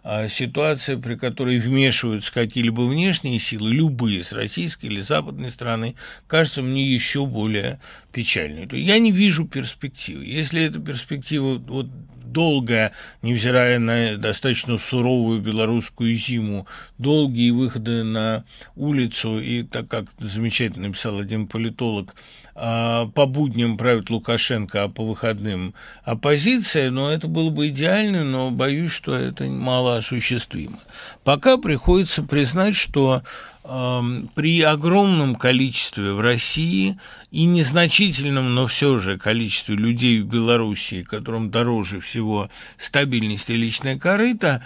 А ситуация, при которой вмешиваются какие-либо внешние силы, любые, с российской или западной стороны, кажется мне еще более печальной. Я не вижу перспективы. Если эта перспектива вот долгая, невзирая на достаточно суровую белорусскую зиму, долгие выходы на улицу, и так как замечательно написал один политолог, а, по будням правит Лукашенко, а по выходным оппозиция, но это было бы идеально, но боюсь, что это мало осуществимо. Пока приходится признать, что при огромном количестве в России и незначительном, но все же количестве людей в Белоруссии, которым дороже всего стабильность и личная корыта,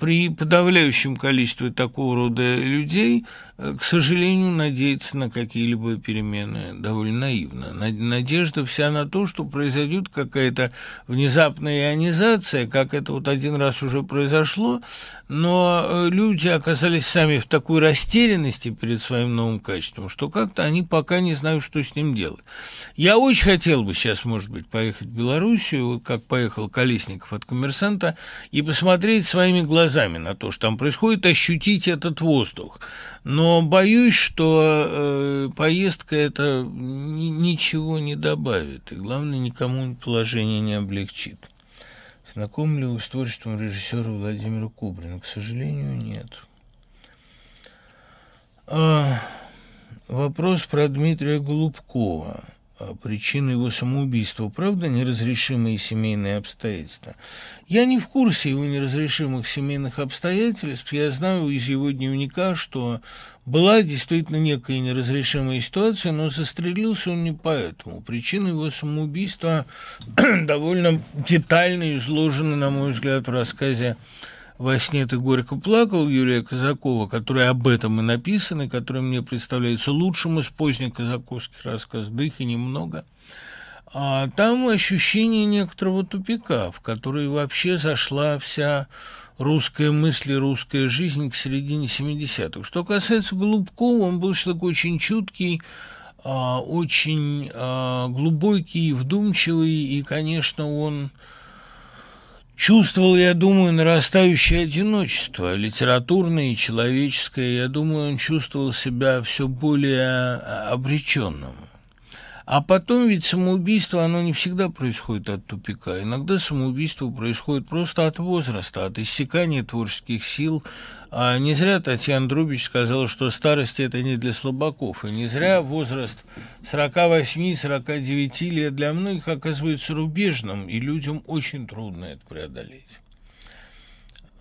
при подавляющем количестве такого рода людей Э, к сожалению, надеяться на какие-либо перемены довольно наивно. Надежда вся на то, что произойдет какая-то внезапная ионизация, как это вот один раз уже произошло, но э, люди оказались сами в такой растерянности перед своим новым качеством, что как-то они пока не знают, что с ним делать. Я очень хотел бы сейчас, может быть, поехать в Белоруссию, вот как поехал Колесников от коммерсанта, и посмотреть своими глазами на то, что там происходит, ощутить этот воздух. Но боюсь, что э, поездка это ни, ничего не добавит, и главное, никому положение не облегчит. Знаком ли вы с творчеством режиссера Владимира Кубрина? К сожалению, нет. А, вопрос про Дмитрия Голубкова. А, причины его самоубийства, правда, неразрешимые семейные обстоятельства. Я не в курсе его неразрешимых семейных обстоятельств. Я знаю из его дневника, что была действительно некая неразрешимая ситуация, но застрелился он не поэтому. Причины его самоубийства довольно детально изложены, на мой взгляд, в рассказе «Во сне ты горько плакал» Юрия Казакова, который об этом и написан, и который мне представляется лучшим из поздних казаковских рассказов, да их и немного. А там ощущение некоторого тупика, в который вообще зашла вся русская мысль и русская жизнь к середине 70-х. Что касается Голубкова, он был человек очень чуткий, а, очень а, глубокий, вдумчивый, и, конечно, он Чувствовал, я думаю, нарастающее одиночество, литературное и человеческое. Я думаю, он чувствовал себя все более а, обреченным. А потом ведь самоубийство, оно не всегда происходит от тупика. Иногда самоубийство происходит просто от возраста, от иссякания творческих сил. А не зря Татьяна Друбич сказала, что старость – это не для слабаков. И не зря возраст 48-49 лет для многих оказывается рубежным, и людям очень трудно это преодолеть.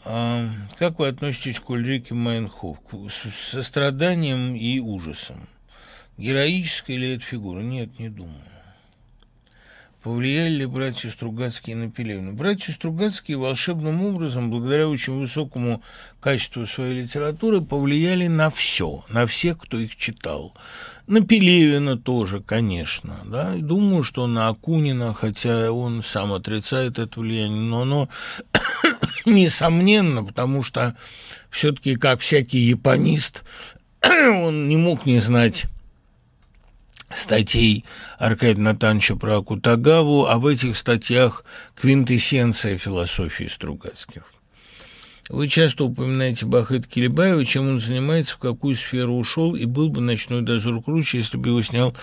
А как вы относитесь к Ульрике Майнхоф? С состраданием и ужасом. Героическая ли это фигура? Нет, не думаю. Повлияли ли братья Стругацкие на Пелевина? Братья Стругацкие волшебным образом, благодаря очень высокому качеству своей литературы, повлияли на все, на всех, кто их читал. На Пелевина тоже, конечно. Да? Думаю, что на Акунина, хотя он сам отрицает это влияние, но оно несомненно, потому что все-таки, как всякий японист, он не мог не знать статей Аркадия Натановича про Акутагаву, а в этих статьях квинтэссенция философии Стругацких. Вы часто упоминаете Бахыт Килибаева, чем он занимается, в какую сферу ушел, и был бы «Ночной дозор» круче, если бы его снял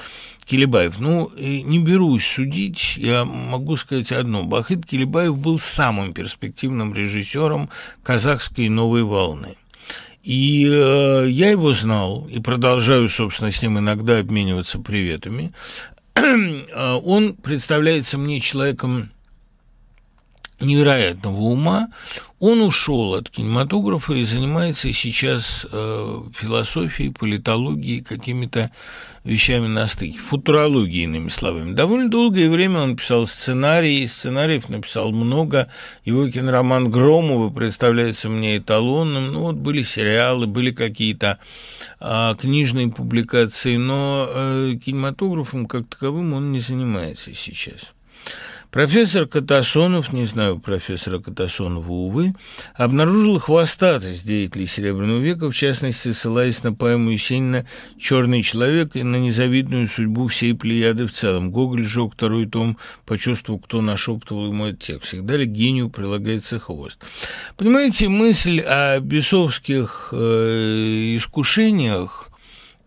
Килибаев. Ну, не берусь судить, я могу сказать одно. Бахыт Килибаев был самым перспективным режиссером казахской «Новой волны». И э, я его знал и продолжаю, собственно, с ним иногда обмениваться приветами. Э, он представляется мне человеком невероятного ума, он ушел от кинематографа и занимается сейчас э, философией, политологией, какими-то вещами на стыке, футурологией, иными словами. Довольно долгое время он писал сценарии, сценариев написал много. Его кинороман «Громовы» представляется мне эталонным. Ну, вот были сериалы, были какие-то э, книжные публикации, но э, кинематографом как таковым он не занимается сейчас. Профессор Катасонов, не знаю профессора Катасонова, увы, обнаружил хвостатость деятелей Серебряного века, в частности, ссылаясь на поэму Есенина «Черный человек» и на незавидную судьбу всей плеяды в целом. Гоголь сжег второй том, почувствовал, кто нашептывал ему этот текст. Всегда ли гению прилагается хвост? Понимаете, мысль о бесовских э, искушениях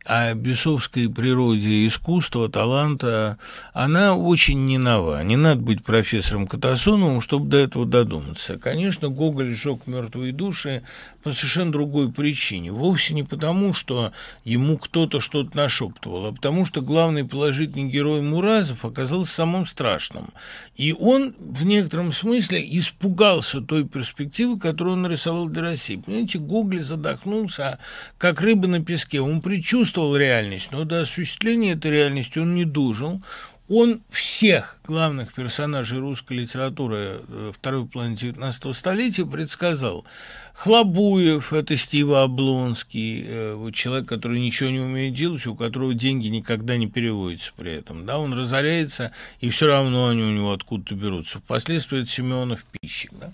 о бесовской природе искусства, таланта, она очень не нова. Не надо быть профессором Катасоновым, чтобы до этого додуматься. Конечно, Гоголь сжег мертвые души по совершенно другой причине. Вовсе не потому, что ему кто-то что-то нашептывал, а потому что главный положительный герой Муразов оказался самым страшным. И он в некотором смысле испугался той перспективы, которую он нарисовал для России. Понимаете, Гоголь задохнулся, как рыба на песке. Он предчувствовал реальность, но до осуществления этой реальности он не дожил он всех главных персонажей русской литературы э, второй половины XIX столетия предсказал. Хлобуев – это Стива Облонский, э, вот человек, который ничего не умеет делать, у которого деньги никогда не переводятся при этом. Да, он разоряется, и все равно они у него откуда-то берутся. Впоследствии это Семенов Пищик. Да?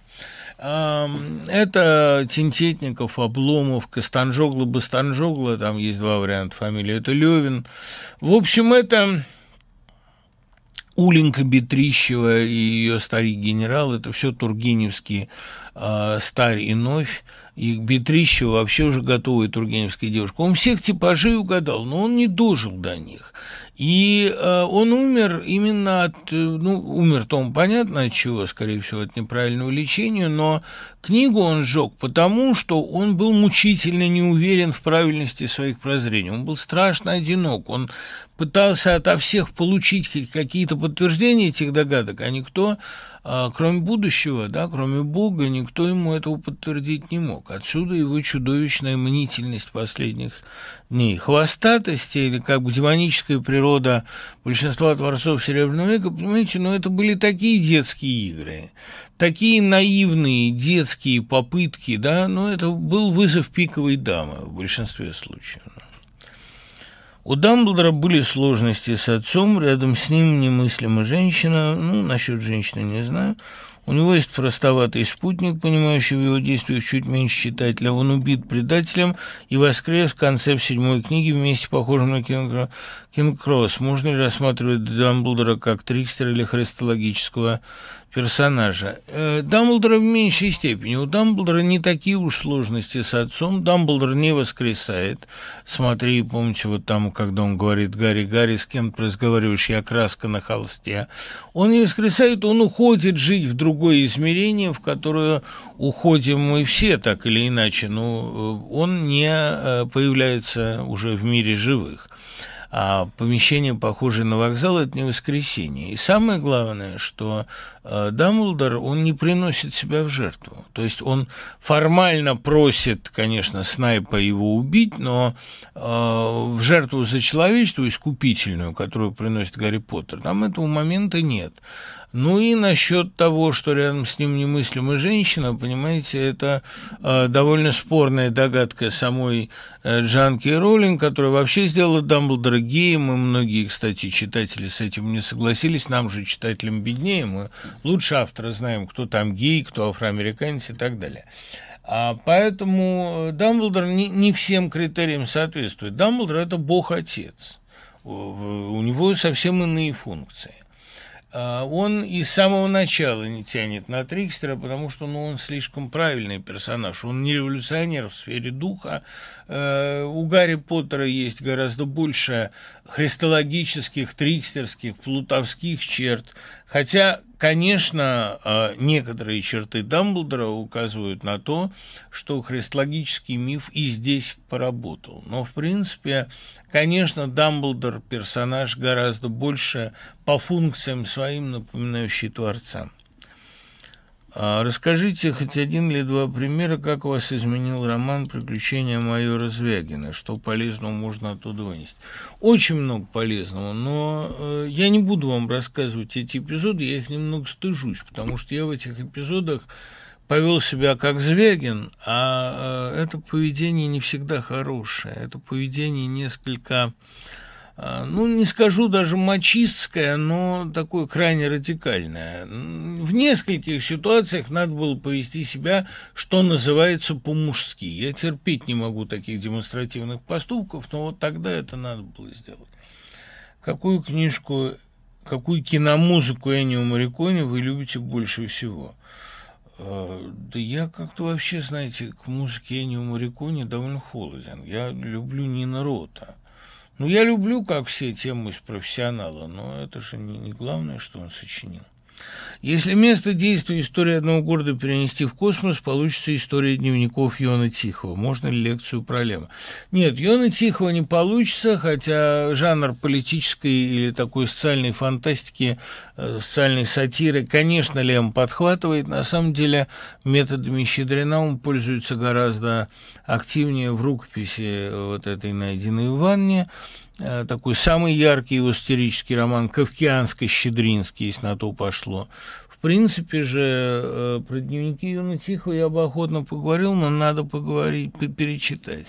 Это Тинтетников, Обломов, Костанжогла, Бастанжогла, там есть два варианта фамилии, это Левин. В общем, это Уленька Бетрищева и ее старик-генерал, это все тургеневские э, старь и новь, и Бетрищева вообще уже готовая тургеневская девушка. Он всех типажей угадал, но он не дожил до них. И э, он умер именно от, э, ну, умер-то он понятно от чего, скорее всего, от неправильного лечения, но книгу он сжег потому, что он был мучительно не уверен в правильности своих прозрений. Он был страшно одинок, он пытался ото всех получить какие-то подтверждения этих догадок, а никто кроме будущего, да, кроме Бога, никто ему этого подтвердить не мог. Отсюда его чудовищная мнительность последних дней. Хвостатость или как бы демоническая природа большинства творцов Серебряного века, понимаете, ну это были такие детские игры, такие наивные детские попытки, да, но ну, это был вызов пиковой дамы в большинстве случаев. У Дамблдора были сложности с отцом, рядом с ним немыслимая женщина, ну, насчет женщины не знаю. У него есть простоватый спутник, понимающий в его действиях чуть меньше читателя. Он убит предателем и воскрес в конце в седьмой книге вместе похожим на Кинг, Кинг Кросс. Можно ли рассматривать Дамблдора как трикстера или христологического персонажа. Э, Дамблдора в меньшей степени. У Дамблдора не такие уж сложности с отцом. Дамблдор не воскресает. Смотри, помните, вот там, когда он говорит «Гарри, Гарри, с кем ты разговариваешь? Я краска на холсте». Он не воскресает, он уходит жить в другое измерение, в которое уходим мы все, так или иначе. Но э, он не э, появляется уже в мире живых а помещение, похожее на вокзал, это не воскресенье. И самое главное, что э, Дамблдор, он не приносит себя в жертву. То есть он формально просит, конечно, Снайпа его убить, но э, в жертву за человечество, искупительную, которую приносит Гарри Поттер, там этого момента нет. Ну и насчет того, что рядом с ним немыслимая женщина, понимаете, это э, довольно спорная догадка самой э, Джанки Роллинг, которая вообще сделала Дамблдора геем, и многие, кстати, читатели с этим не согласились, нам же, читателям, беднее, мы лучше автора знаем, кто там гей, кто афроамериканец и так далее. А поэтому Дамблдор не, не всем критериям соответствует. Дамблдор – это бог-отец. У него совсем иные функции. А, он и с самого начала не тянет на Трикстера, потому что ну, он слишком правильный персонаж. Он не революционер в сфере духа. Э, у Гарри Поттера есть гораздо больше христологических, трикстерских, плутовских черт. Хотя, конечно, э, некоторые черты Дамблдора указывают на то, что христологический миф и здесь поработал. Но, в принципе, конечно, Дамблдор – персонаж гораздо больше по функциям своим напоминающий Творца. А расскажите хоть один или два примера, как вас изменил роман «Приключения майора Звягина», что полезного можно оттуда вынести. Очень много полезного, но э, я не буду вам рассказывать эти эпизоды, я их немного стыжусь, потому что я в этих эпизодах повел себя как Звягин, а э, это поведение не всегда хорошее, это поведение несколько ну, не скажу даже мачистское, но такое крайне радикальное. В нескольких ситуациях надо было повести себя, что называется, по-мужски. Я терпеть не могу таких демонстративных поступков, но вот тогда это надо было сделать. Какую книжку, какую киномузыку Эннио Марикони вы любите больше всего? А, да я как-то вообще, знаете, к музыке Эннио Марикони довольно холоден. Я люблю Нина Рота. Ну, я люблю, как все, темы из профессионала, но это же не, не главное, что он сочинил. Если место действия истории одного города перенести в космос, получится история дневников Йона Тихого. Можно ли лекцию про Лема? Нет, Йона Тихого не получится, хотя жанр политической или такой социальной фантастики, э, социальной сатиры, конечно, Лем подхватывает. На самом деле методами Щедрина он пользуется гораздо активнее в рукописи вот этой найденной в ванне. Э, такой самый яркий его сатирический роман «Кавкианско-щедринский», если на то пошло. В принципе же, э, про дневники Юны Тихо я бы охотно поговорил, но надо поговорить, перечитать.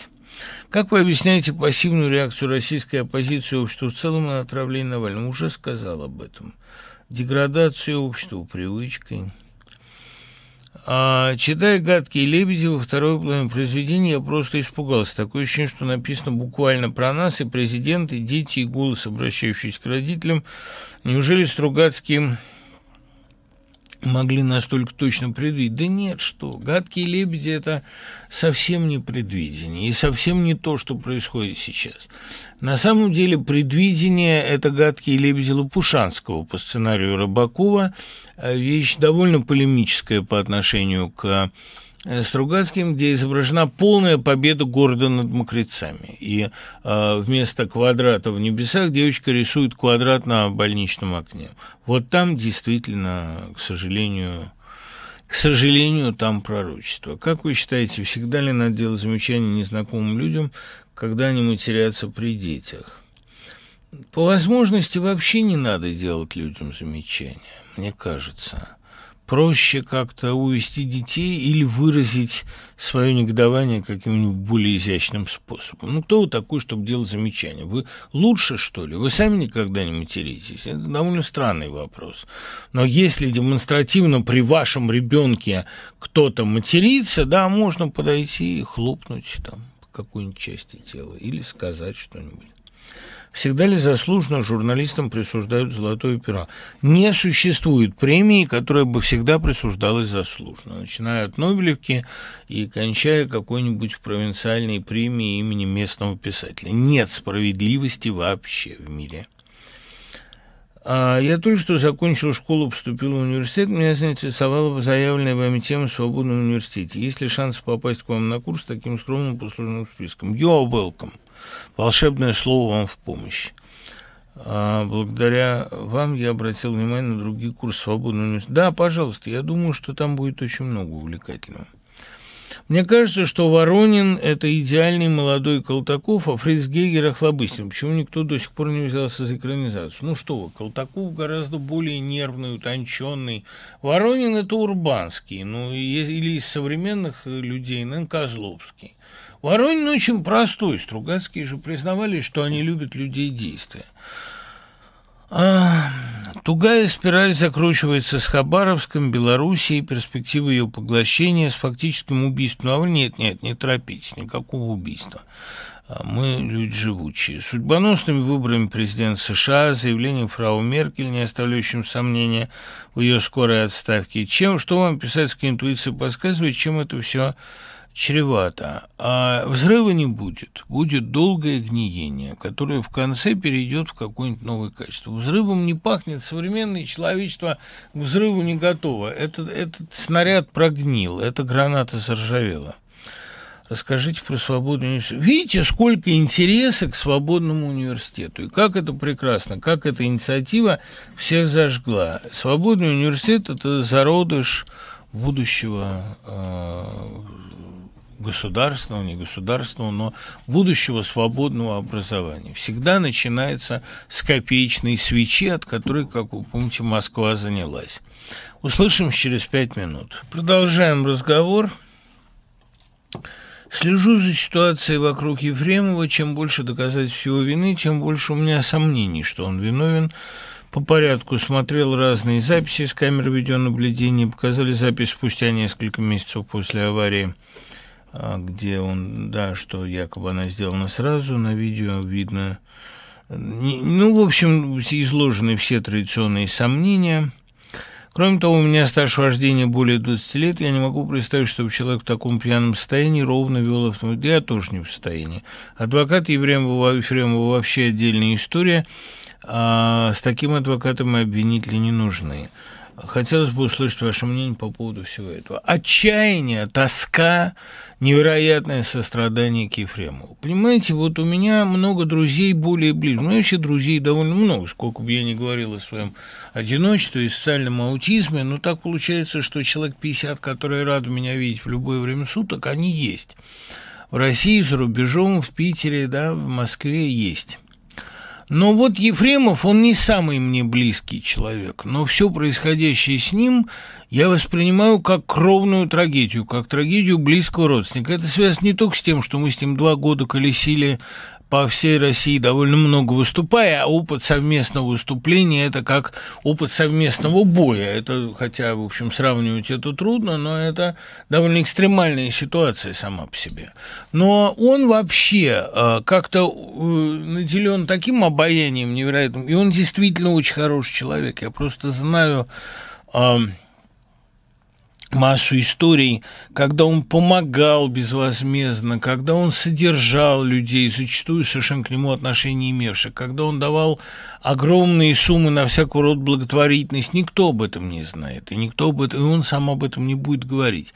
Как вы объясняете пассивную реакцию российской оппозиции обществу в целом на отравление Навального? Уже сказал об этом. Деградация общества привычкой – а, читая «Гадкие лебеди» во второй половине произведения, я просто испугался. Такое ощущение, что написано буквально про нас, и президент, и дети, и голос, обращающийся к родителям. Неужели Стругацкий могли настолько точно предвидеть. Да нет, что, гадкие лебеди – это совсем не предвидение, и совсем не то, что происходит сейчас. На самом деле предвидение – это гадкие лебеди Лопушанского по сценарию Рыбакова, а вещь довольно полемическая по отношению к Э, Стругацким, где изображена полная победа города над мокрецами. И э, вместо квадрата в небесах девочка рисует квадрат на больничном окне. Вот там действительно, к сожалению, к сожалению, там пророчество. Как вы считаете, всегда ли надо делать замечания незнакомым людям, когда они матерятся при детях? По возможности вообще не надо делать людям замечания, мне кажется проще как-то увести детей или выразить свое негодование каким-нибудь более изящным способом. Ну, кто вы такой, чтобы делать замечания? Вы лучше, что ли? Вы сами никогда не материтесь? Это довольно странный вопрос. Но если демонстративно при вашем ребенке кто-то матерится, да, можно подойти и хлопнуть там по какой-нибудь части тела или сказать что-нибудь. Всегда ли заслуженно журналистам присуждают золотое перо? Не существует премии, которая бы всегда присуждалась заслуженно, начиная от Нобелевки и кончая какой-нибудь провинциальной премией имени местного писателя. Нет справедливости вообще в мире. А я только что закончил школу, поступил в университет. Меня заинтересовала заявленная вами тема в свободном университете. Есть ли шанс попасть к вам на курс с таким скромным послужным списком? You're welcome. Волшебное слово вам в помощь. А благодаря вам я обратил внимание на другие курсы свободного. Да, пожалуйста, я думаю, что там будет очень много увлекательного. Мне кажется, что Воронин – это идеальный молодой Колтаков, а Фриц Гейгер – охлобыстин. Почему никто до сих пор не взялся за экранизацию? Ну что вы, Колтаков гораздо более нервный, утонченный. Воронин – это урбанский, ну или из современных людей, наверное, Козловский. Воронин очень простой. Стругацкие же признавали, что они любят людей действия. А, тугая спираль закручивается с Хабаровском, Белоруссией, перспектива ее поглощения с фактическим убийством. А нет, нет, не торопитесь, никакого убийства. А, мы люди живучие. Судьбоносными выборами президента США, заявлением фрау Меркель, не оставляющим сомнения в ее скорой отставке. Чем, что вам писательская интуиция подсказывает, чем это все чревато. А взрыва не будет. Будет долгое гниение, которое в конце перейдет в какое-нибудь новое качество. Взрывом не пахнет. Современное человечество к взрыву не готово. Этот, этот снаряд прогнил, эта граната заржавела. Расскажите про свободный университет. Видите, сколько интереса к свободному университету. И как это прекрасно, как эта инициатива всех зажгла. Свободный университет – это зародыш будущего государственного, не государственного, но будущего свободного образования. Всегда начинается с копеечной свечи, от которой, как вы помните, Москва занялась. Услышим через пять минут. Продолжаем разговор. Слежу за ситуацией вокруг Ефремова. Чем больше доказательств его вины, тем больше у меня сомнений, что он виновен. По порядку смотрел разные записи с камер видеонаблюдения. Показали запись спустя несколько месяцев после аварии – где он, да, что якобы она сделана сразу, на видео видно. Ну, в общем, изложены все традиционные сомнения. Кроме того, у меня стаж вождения более 20 лет, я не могу представить, чтобы человек в таком пьяном состоянии ровно вел автомобиль. Я тоже не в состоянии. Адвокат Ефремова, Ефремова вообще отдельная история, а с таким адвокатом и обвинители не нужны. Хотелось бы услышать ваше мнение по поводу всего этого. Отчаяние, тоска, невероятное сострадание к Ефремову. Понимаете, вот у меня много друзей более близких. У меня вообще друзей довольно много, сколько бы я ни говорил о своем одиночестве и социальном аутизме, но так получается, что человек 50, которые рады меня видеть в любое время суток, они есть. В России, за рубежом, в Питере, да, в Москве есть. Но вот Ефремов, он не самый мне близкий человек, но все происходящее с ним я воспринимаю как кровную трагедию, как трагедию близкого родственника. Это связано не только с тем, что мы с ним два года колесили по всей России довольно много выступая, а опыт совместного выступления – это как опыт совместного боя. Это, хотя, в общем, сравнивать это трудно, но это довольно экстремальная ситуация сама по себе. Но он вообще э, как-то э, наделен таким обаянием невероятным, и он действительно очень хороший человек. Я просто знаю э, массу историй, когда он помогал безвозмездно, когда он содержал людей, зачастую совершенно к нему отношения имевших, когда он давал огромные суммы на всякого рода благотворительность, никто об этом не знает, и никто об этом, и он сам об этом не будет говорить.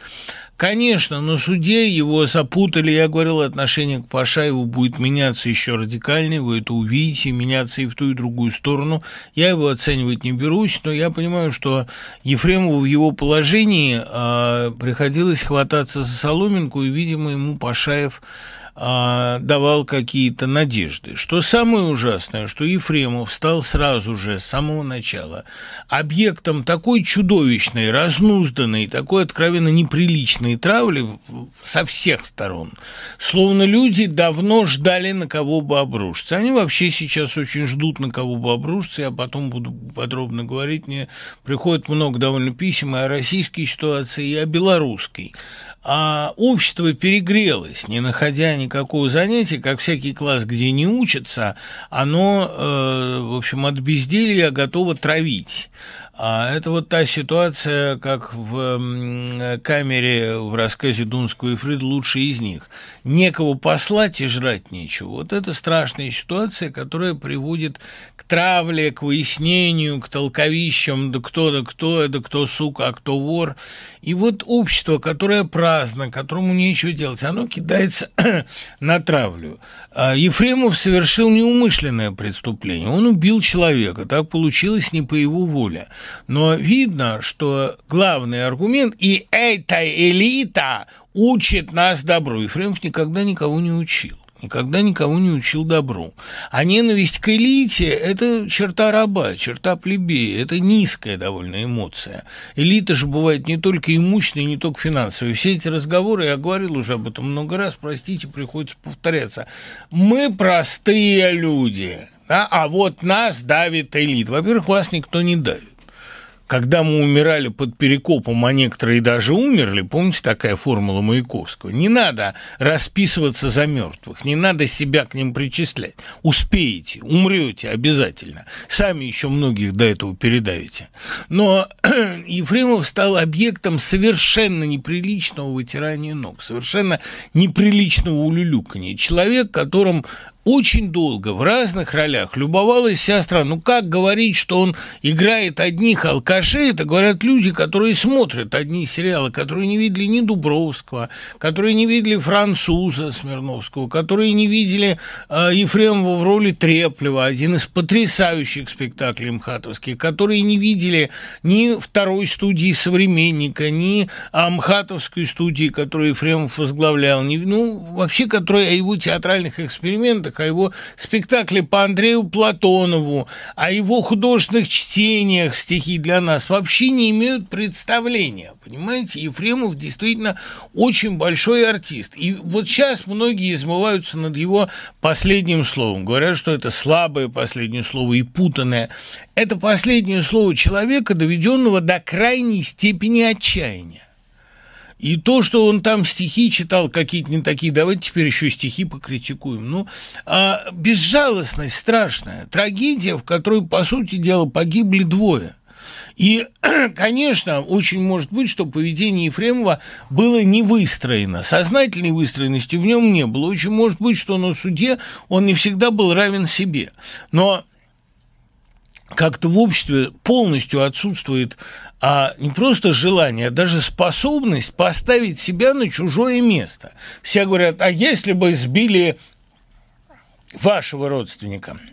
Конечно, на суде его запутали, я говорил, отношение к Пашаеву будет меняться еще радикальнее, вы это увидите, меняться и в ту, и в другую сторону. Я его оценивать не берусь, но я понимаю, что Ефремову в его положении приходилось хвататься за соломинку, и, видимо, ему Пашаев а, давал какие-то надежды. Что самое ужасное, что Ефремов стал сразу же, с самого начала, объектом такой чудовищной, разнузданной, такой откровенно неприличной травли со всех сторон. Словно люди давно ждали, на кого бы обрушиться. Они вообще сейчас очень ждут, на кого бы обрушиться. Я потом буду подробно говорить. Мне приходит много довольно писем и о российской ситуации, и о белорусской а общество перегрелось, не находя никакого занятия, как всякий класс, где не учатся, оно, э, в общем, от безделья готово травить. А это вот та ситуация, как в камере в рассказе Дунского и Фрид «Лучший из них». Некого послать и жрать нечего. Вот это страшная ситуация, которая приводит к травле, к выяснению, к толковищам, да кто, да кто, да кто сука, а кто вор. И вот общество, которое праздно, которому нечего делать, оно кидается на травлю. А Ефремов совершил неумышленное преступление. Он убил человека. Так получилось не по его воле. Но видно, что главный аргумент, и эта элита учит нас добру. Ефремов никогда никого не учил никогда никого не учил добру. А ненависть к элите – это черта раба, черта плебея, это низкая довольно эмоция. Элита же бывает не только имущественная, не только финансовая. Все эти разговоры, я говорил уже об этом много раз, простите, приходится повторяться. Мы простые люди, да? а вот нас давит элит. Во-первых, вас никто не давит когда мы умирали под Перекопом, а некоторые даже умерли, помните такая формула Маяковского? Не надо расписываться за мертвых, не надо себя к ним причислять. Успеете, умрете обязательно. Сами еще многих до этого передавите. Но Ефремов стал объектом совершенно неприличного вытирания ног, совершенно неприличного улюлюкания. Человек, которым очень долго в разных ролях любовалась вся страна. Ну как говорить, что он играет одних алкашей, это, говорят, люди, которые смотрят одни сериалы, которые не видели ни Дубровского, которые не видели француза Смирновского, которые не видели э, Ефремова в роли Треплева, один из потрясающих спектаклей МХАТовских, которые не видели ни второй студии «Современника», ни э, МХАТовской студии, которую Ефремов возглавлял, ни, ну, вообще, которые о его театральных экспериментах, о его спектакле по Андрею Платонову, о его художественных чтениях стихи для нас вообще не имеют представления. Понимаете, Ефремов действительно очень большой артист. И вот сейчас многие измываются над его последним словом. Говорят, что это слабое последнее слово и путанное. Это последнее слово человека, доведенного до крайней степени отчаяния. И то, что он там стихи читал какие-то не такие, давайте теперь еще стихи покритикуем. Ну, а безжалостность страшная, трагедия, в которой, по сути дела, погибли двое. И, конечно, очень может быть, что поведение Ефремова было не выстроено. Сознательной выстроенности в нем не было. Очень может быть, что на суде он не всегда был равен себе. Но как-то в обществе полностью отсутствует а не просто желание, а даже способность поставить себя на чужое место. Все говорят, а если бы сбили вашего родственника –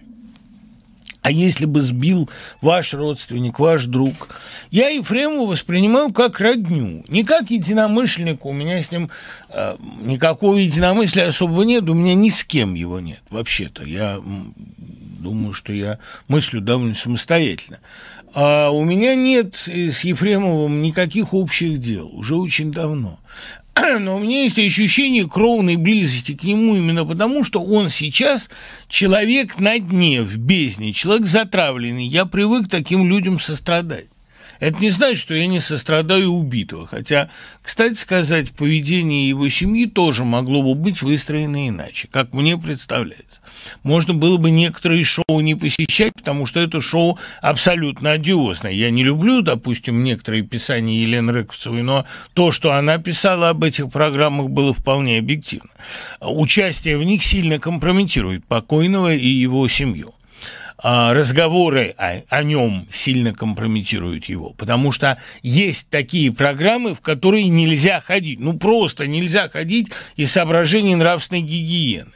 а если бы сбил ваш родственник, ваш друг? Я Ефремова воспринимаю как родню, не как единомышленника. У меня с ним э, никакого единомыслия особо нет, у меня ни с кем его нет, вообще-то. Я думаю, что я мыслю довольно самостоятельно. А у меня нет с Ефремовым никаких общих дел уже очень давно. но у меня есть ощущение кровной близости к нему именно потому, что он сейчас человек на дне, в бездне, человек затравленный. Я привык таким людям сострадать. Это не значит, что я не сострадаю убитого, хотя, кстати сказать, поведение его семьи тоже могло бы быть выстроено иначе, как мне представляется. Можно было бы некоторые шоу не посещать, потому что это шоу абсолютно одиозное. Я не люблю, допустим, некоторые писания Елены Рыковцевой, но то, что она писала об этих программах, было вполне объективно. Участие в них сильно компрометирует покойного и его семью. А, разговоры о, о нем сильно компрометируют его, потому что есть такие программы, в которые нельзя ходить, ну просто нельзя ходить из соображений нравственной гигиены.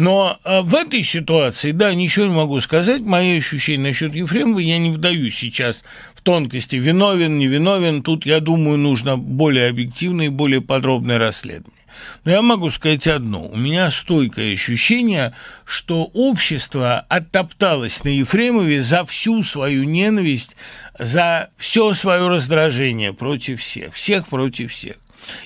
Но э, в этой ситуации, да, ничего не могу сказать. Мои ощущения насчет Ефремова я не вдаю сейчас в тонкости. Виновен, не виновен. Тут, я думаю, нужно более объективное и более подробное расследование. Но я могу сказать одно. У меня стойкое ощущение, что общество оттопталось на Ефремове за всю свою ненависть, за все свое раздражение против всех. Всех против всех.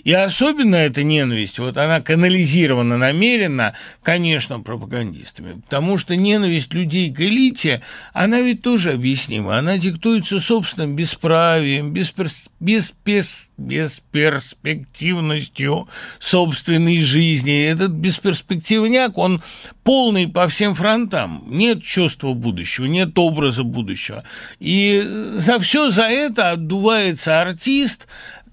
И особенно эта ненависть, вот она канализирована намеренно, конечно, пропагандистами, потому что ненависть людей к элите, она ведь тоже объяснима, она диктуется собственным бесправием, бесперс... Беспес... бесперспективностью собственной жизни. Этот бесперспективняк, он полный по всем фронтам. Нет чувства будущего, нет образа будущего. И за все за это отдувается артист,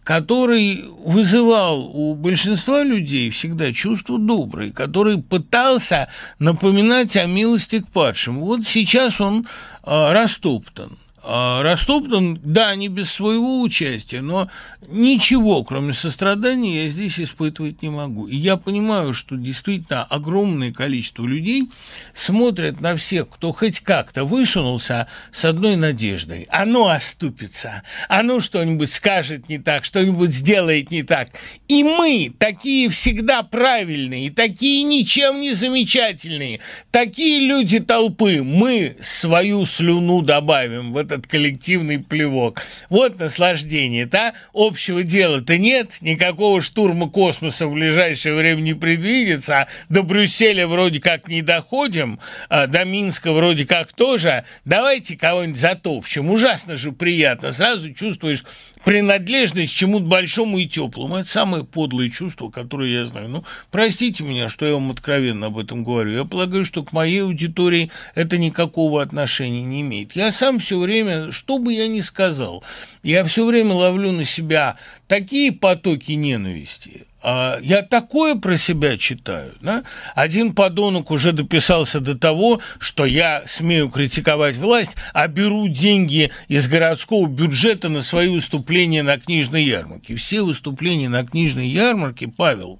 который вызывал у большинства людей всегда чувство доброе, который пытался напоминать о милости к падшим. Вот сейчас он э, растоптан. А Растоптан, да, не без своего участия, но ничего, кроме сострадания, я здесь испытывать не могу. И я понимаю, что действительно огромное количество людей смотрят на всех, кто хоть как-то высунулся с одной надеждой. Оно оступится, оно что-нибудь скажет не так, что-нибудь сделает не так. И мы, такие всегда правильные, такие ничем не замечательные, такие люди толпы, мы свою слюну добавим в это этот коллективный плевок. Вот наслаждение, да? Общего дела-то нет, никакого штурма космоса в ближайшее время не предвидится, до Брюсселя вроде как не доходим, а до Минска вроде как тоже. Давайте кого-нибудь затопчем. Ужасно же приятно. Сразу чувствуешь принадлежность чему-то большому и теплому. Это самое подлое чувство, которое я знаю. Ну, простите меня, что я вам откровенно об этом говорю. Я полагаю, что к моей аудитории это никакого отношения не имеет. Я сам все время, что бы я ни сказал, я все время ловлю на себя такие потоки ненависти, я такое про себя читаю. Да? Один подонок уже дописался до того, что я смею критиковать власть, а беру деньги из городского бюджета на свои выступления на книжной ярмарке. Все выступления на книжной ярмарке, Павел,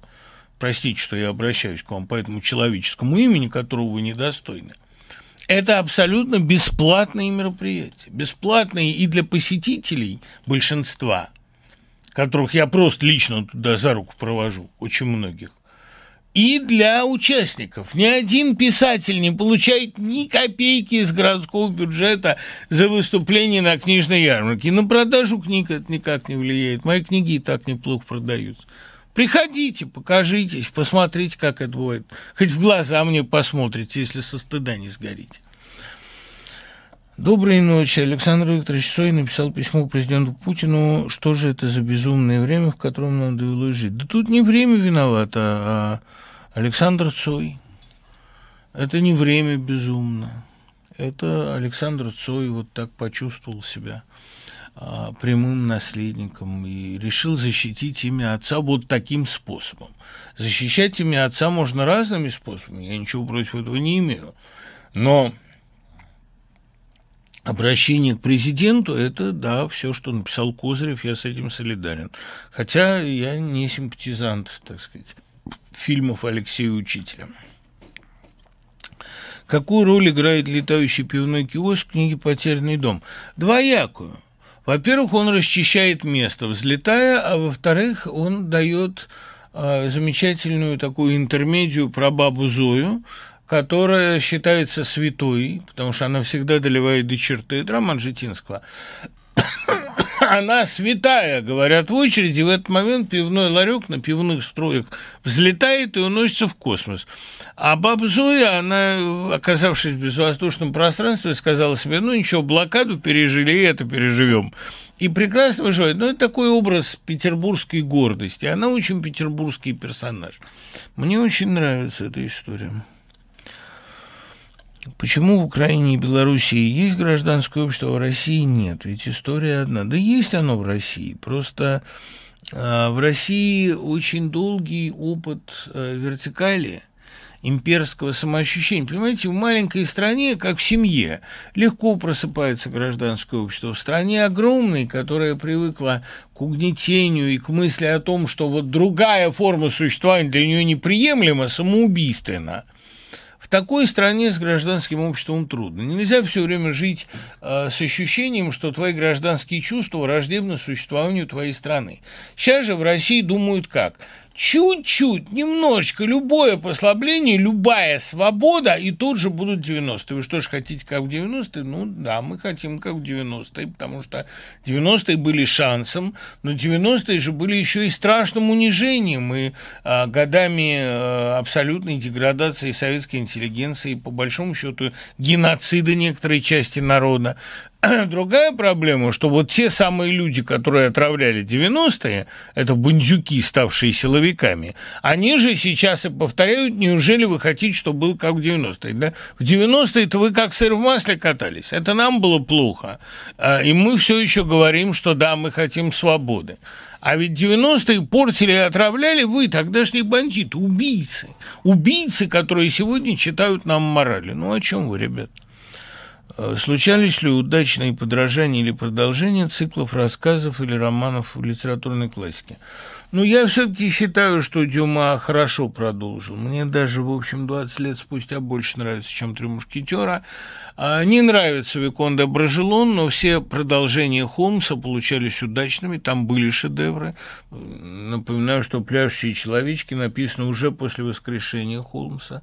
простите, что я обращаюсь к вам по этому человеческому имени, которого вы недостойны, это абсолютно бесплатные мероприятия. Бесплатные и для посетителей большинства – которых я просто лично туда за руку провожу, очень многих, и для участников. Ни один писатель не получает ни копейки из городского бюджета за выступление на книжной ярмарке. На продажу книг это никак не влияет. Мои книги и так неплохо продаются. Приходите, покажитесь, посмотрите, как это бывает. Хоть в глаза мне посмотрите, если со стыда не сгорите. Доброй ночи. Александр Викторович Сой написал письмо президенту Путину. Что же это за безумное время, в котором нам довелось жить? Да тут не время виновато, а Александр Цой. Это не время безумно. Это Александр Цой вот так почувствовал себя а, прямым наследником и решил защитить имя отца вот таким способом. Защищать имя отца можно разными способами, я ничего против этого не имею. Но обращение к президенту – это, да, все, что написал Козырев, я с этим солидарен. Хотя я не симпатизант, так сказать, фильмов Алексея Учителя. Какую роль играет летающий пивной киоск в книге «Потерянный дом»? Двоякую. Во-первых, он расчищает место, взлетая, а во-вторых, он дает э, замечательную такую интермедию про бабу Зою, которая считается святой, потому что она всегда доливает до черты, это роман Житинского. Она святая, говорят в очереди, в этот момент пивной ларек на пивных строях взлетает и уносится в космос. А баба Зоя, она, оказавшись в безвоздушном пространстве, сказала себе, ну ничего, блокаду пережили, и это переживем. И прекрасно выживает. Но это такой образ петербургской гордости. Она очень петербургский персонаж. Мне очень нравится эта история. Почему в Украине и Белоруссии есть гражданское общество, а в России нет? Ведь история одна. Да есть оно в России. Просто э, в России очень долгий опыт э, вертикали имперского самоощущения. Понимаете, в маленькой стране, как в семье, легко просыпается гражданское общество. В стране огромной, которая привыкла к угнетению и к мысли о том, что вот другая форма существования для нее неприемлема, самоубийственна – в такой стране с гражданским обществом трудно. Нельзя все время жить э, с ощущением, что твои гражданские чувства враждебны существованию твоей страны. Сейчас же в России думают как? Чуть-чуть, немножечко, любое послабление, любая свобода, и тут же будут 90-е. Вы что ж хотите, как в 90-е? Ну да, мы хотим, как в 90-е, потому что 90-е были шансом, но 90-е же были еще и страшным унижением и а, годами а, абсолютной деградации советской интеллигенции, по большому счету геноцида некоторой части народа. Другая проблема, что вот те самые люди, которые отравляли 90-е, это бандюки, ставшие силовиками, они же сейчас и повторяют, неужели вы хотите, чтобы был как в 90-е? Да? В 90-е-то вы как сыр в масле катались, это нам было плохо. А, и мы все еще говорим, что да, мы хотим свободы. А ведь 90-е портили и отравляли вы, тогдашние бандиты, убийцы. Убийцы, которые сегодня читают нам морали. Ну, о чем вы, ребят? Э, случались ли удачные подражания или продолжения циклов рассказов или романов в литературной классике? Ну, я все-таки считаю, что Дюма хорошо продолжил. Мне даже, в общем, 20 лет спустя больше нравится, чем «Три мушкетера». А, не нравится Викон де Брожелон, но все продолжения Холмса получались удачными, там были шедевры. Напоминаю, что «Пляшущие человечки» написаны уже после воскрешения Холмса.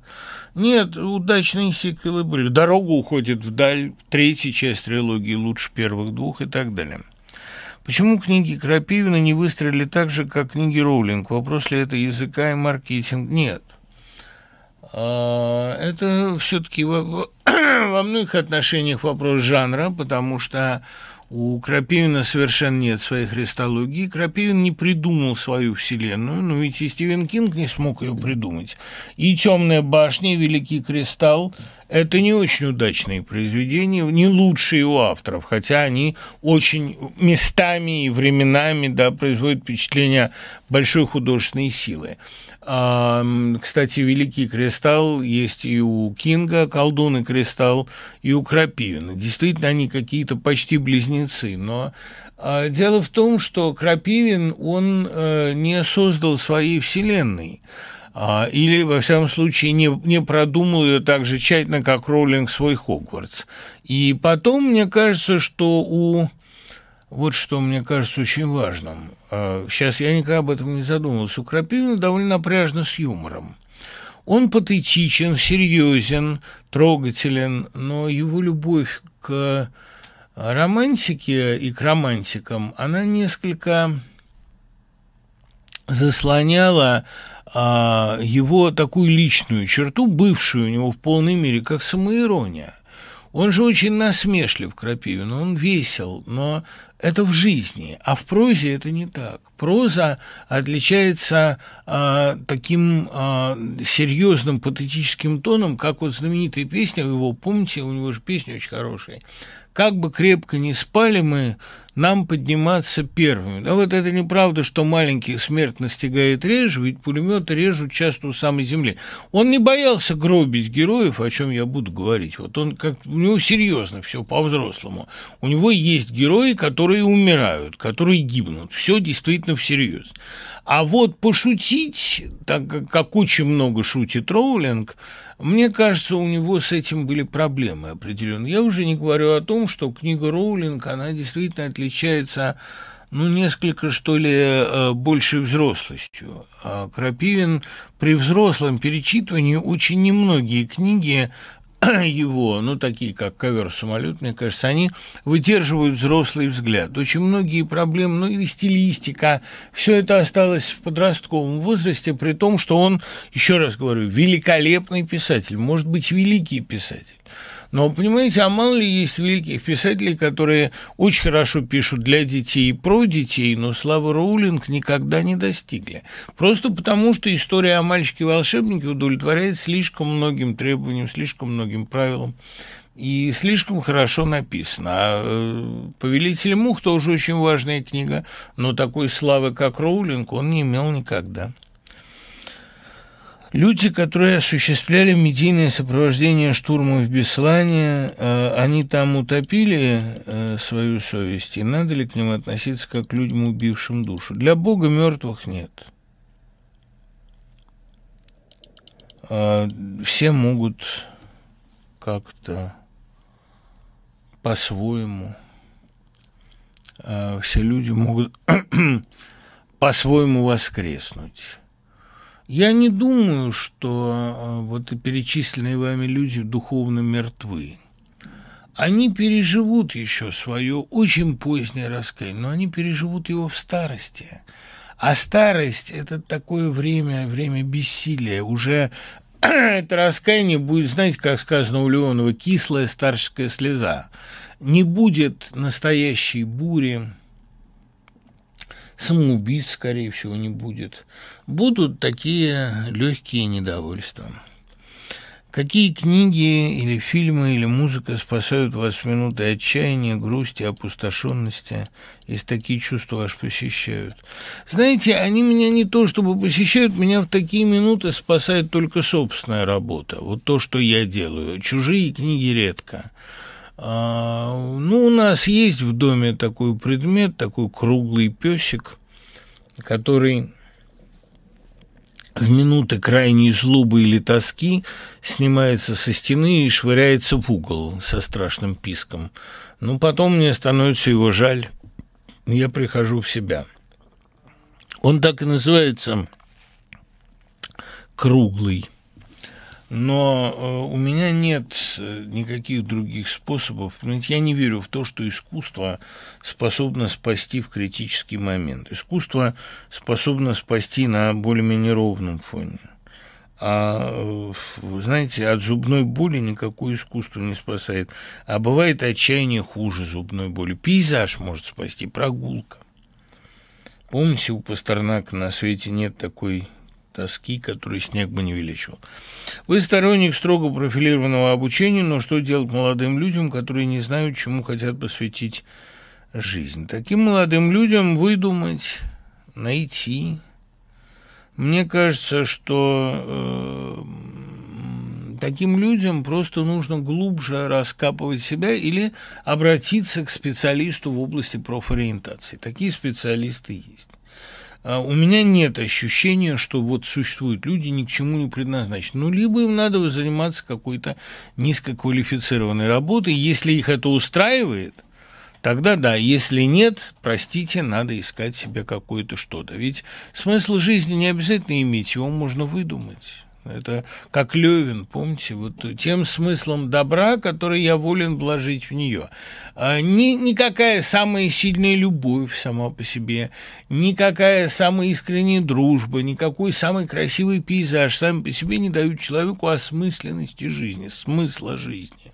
Нет, удачные сиквелы были. «Дорога уходит вдаль», третья часть трилогии лучше первых двух и так далее. Почему книги Крапивина не выстрелили так же, как книги Роулинг? Вопрос ли это языка и маркетинг? Нет. А, это все-таки во, во многих отношениях вопрос жанра, потому что у Крапивина совершенно нет своей христологии. Крапивин не придумал свою вселенную, но ведь и Стивен Кинг не смог ее придумать. И «Темная башня», и «Великий кристалл» это не очень удачные произведения, не лучшие у авторов, хотя они очень местами и временами да, производят впечатление большой художественной силы. Кстати, «Великий кристалл» есть и у Кинга, «Колдун и кристалл», и у Крапивина. Действительно, они какие-то почти близнецы, но а, Дело в том, что Крапивин, он э, не создал своей вселенной. А, или, во всяком случае, не, не продумал ее так же тщательно, как Роллинг свой Хогвартс. И потом, мне кажется, что у... Вот что мне кажется очень важным. Сейчас а, я никогда об этом не задумывался. У Крапивина довольно напряжно с юмором. Он патетичен, серьезен, трогателен, но его любовь к романтике и к романтикам, она несколько заслоняла его такую личную черту, бывшую у него в полной мере, как самоирония. Он же очень насмешлив, Крапивин, он весел, но это в жизни, а в прозе это не так. Проза отличается э, таким э, серьезным патетическим тоном, как вот знаменитая песня его, помните, у него же песня очень хорошая, как бы крепко не спали мы, нам подниматься первыми. Да вот это неправда, что маленьких смерть настигает реже, ведь пулеметы режут часто у самой земли. Он не боялся гробить героев, о чем я буду говорить. Вот он как у него серьезно все по-взрослому. У него есть герои, которые умирают, которые гибнут. Все действительно всерьез. А вот пошутить, так как очень много шутит Роулинг, мне кажется, у него с этим были проблемы определенные. Я уже не говорю о том, что книга Роулинг, она действительно отличается ну, несколько, что ли, э, большей взрослостью. А Крапивин при взрослом перечитывании очень немногие книги его, ну, такие как ковер-самолет, мне кажется, они выдерживают взрослый взгляд. Очень многие проблемы, ну, и стилистика, все это осталось в подростковом возрасте, при том, что он, еще раз говорю, великолепный писатель, может быть, великий писатель. Но, понимаете, а мало ли есть великих писателей, которые очень хорошо пишут для детей и про детей, но славы Роулинг никогда не достигли. Просто потому, что история о мальчике-волшебнике удовлетворяет слишком многим требованиям, слишком многим правилам и слишком хорошо написано. А э, «Повелитель мух» тоже очень важная книга, но такой славы, как Роулинг, он не имел никогда. Люди, которые осуществляли медийное сопровождение штурма в Беслане, э, они там утопили э, свою совесть, и надо ли к ним относиться как к людям, убившим душу? Для Бога мертвых нет. А, все могут как-то по-своему, а, все люди могут по-своему воскреснуть. Я не думаю, что э, вот перечисленные вами люди духовно мертвы. Они переживут еще свое очень позднее раскаяние, но они переживут его в старости. А старость – это такое время, время бессилия. Уже это раскаяние будет, знаете, как сказано у Леонова, кислая старческая слеза. Не будет настоящей бури, самоубийц, скорее всего, не будет. Будут такие легкие недовольства. Какие книги или фильмы или музыка спасают вас в минуты отчаяния, грусти, опустошенности, если такие чувства вас посещают? Знаете, они меня не то чтобы посещают, меня в такие минуты спасает только собственная работа, вот то, что я делаю. Чужие книги редко. А, ну, у нас есть в доме такой предмет, такой круглый песик, который в минуты крайней злобы или тоски снимается со стены и швыряется в угол со страшным писком. Ну, потом мне становится его жаль, я прихожу в себя. Он так и называется «круглый» но э, у меня нет э, никаких других способов. Понимаете, я не верю в то, что искусство способно спасти в критический момент. Искусство способно спасти на более-менее ровном фоне. А, э, знаете, от зубной боли никакое искусство не спасает. А бывает отчаяние хуже зубной боли. Пейзаж может спасти, прогулка. Помните, у Пастернака на свете нет такой тоски, который снег бы не величил. Вы сторонник строго профилированного обучения, но что делать молодым людям, которые не знают, чему хотят посвятить жизнь? Таким молодым людям выдумать, найти. Мне кажется, что э, таким людям просто нужно глубже раскапывать себя или обратиться к специалисту в области профориентации. Такие специалисты есть. А у меня нет ощущения, что вот существуют люди ни к чему не предназначены. Ну, либо им надо заниматься какой-то низкоквалифицированной работой, если их это устраивает – Тогда да, если нет, простите, надо искать себе какое-то что-то. Ведь смысл жизни не обязательно иметь, его можно выдумать. Это как Левин, помните, вот тем смыслом добра, который я волен вложить в нее. А ни, никакая самая сильная любовь сама по себе, никакая самая искренняя дружба, никакой самый красивый пейзаж сами по себе не дают человеку осмысленности жизни, смысла жизни.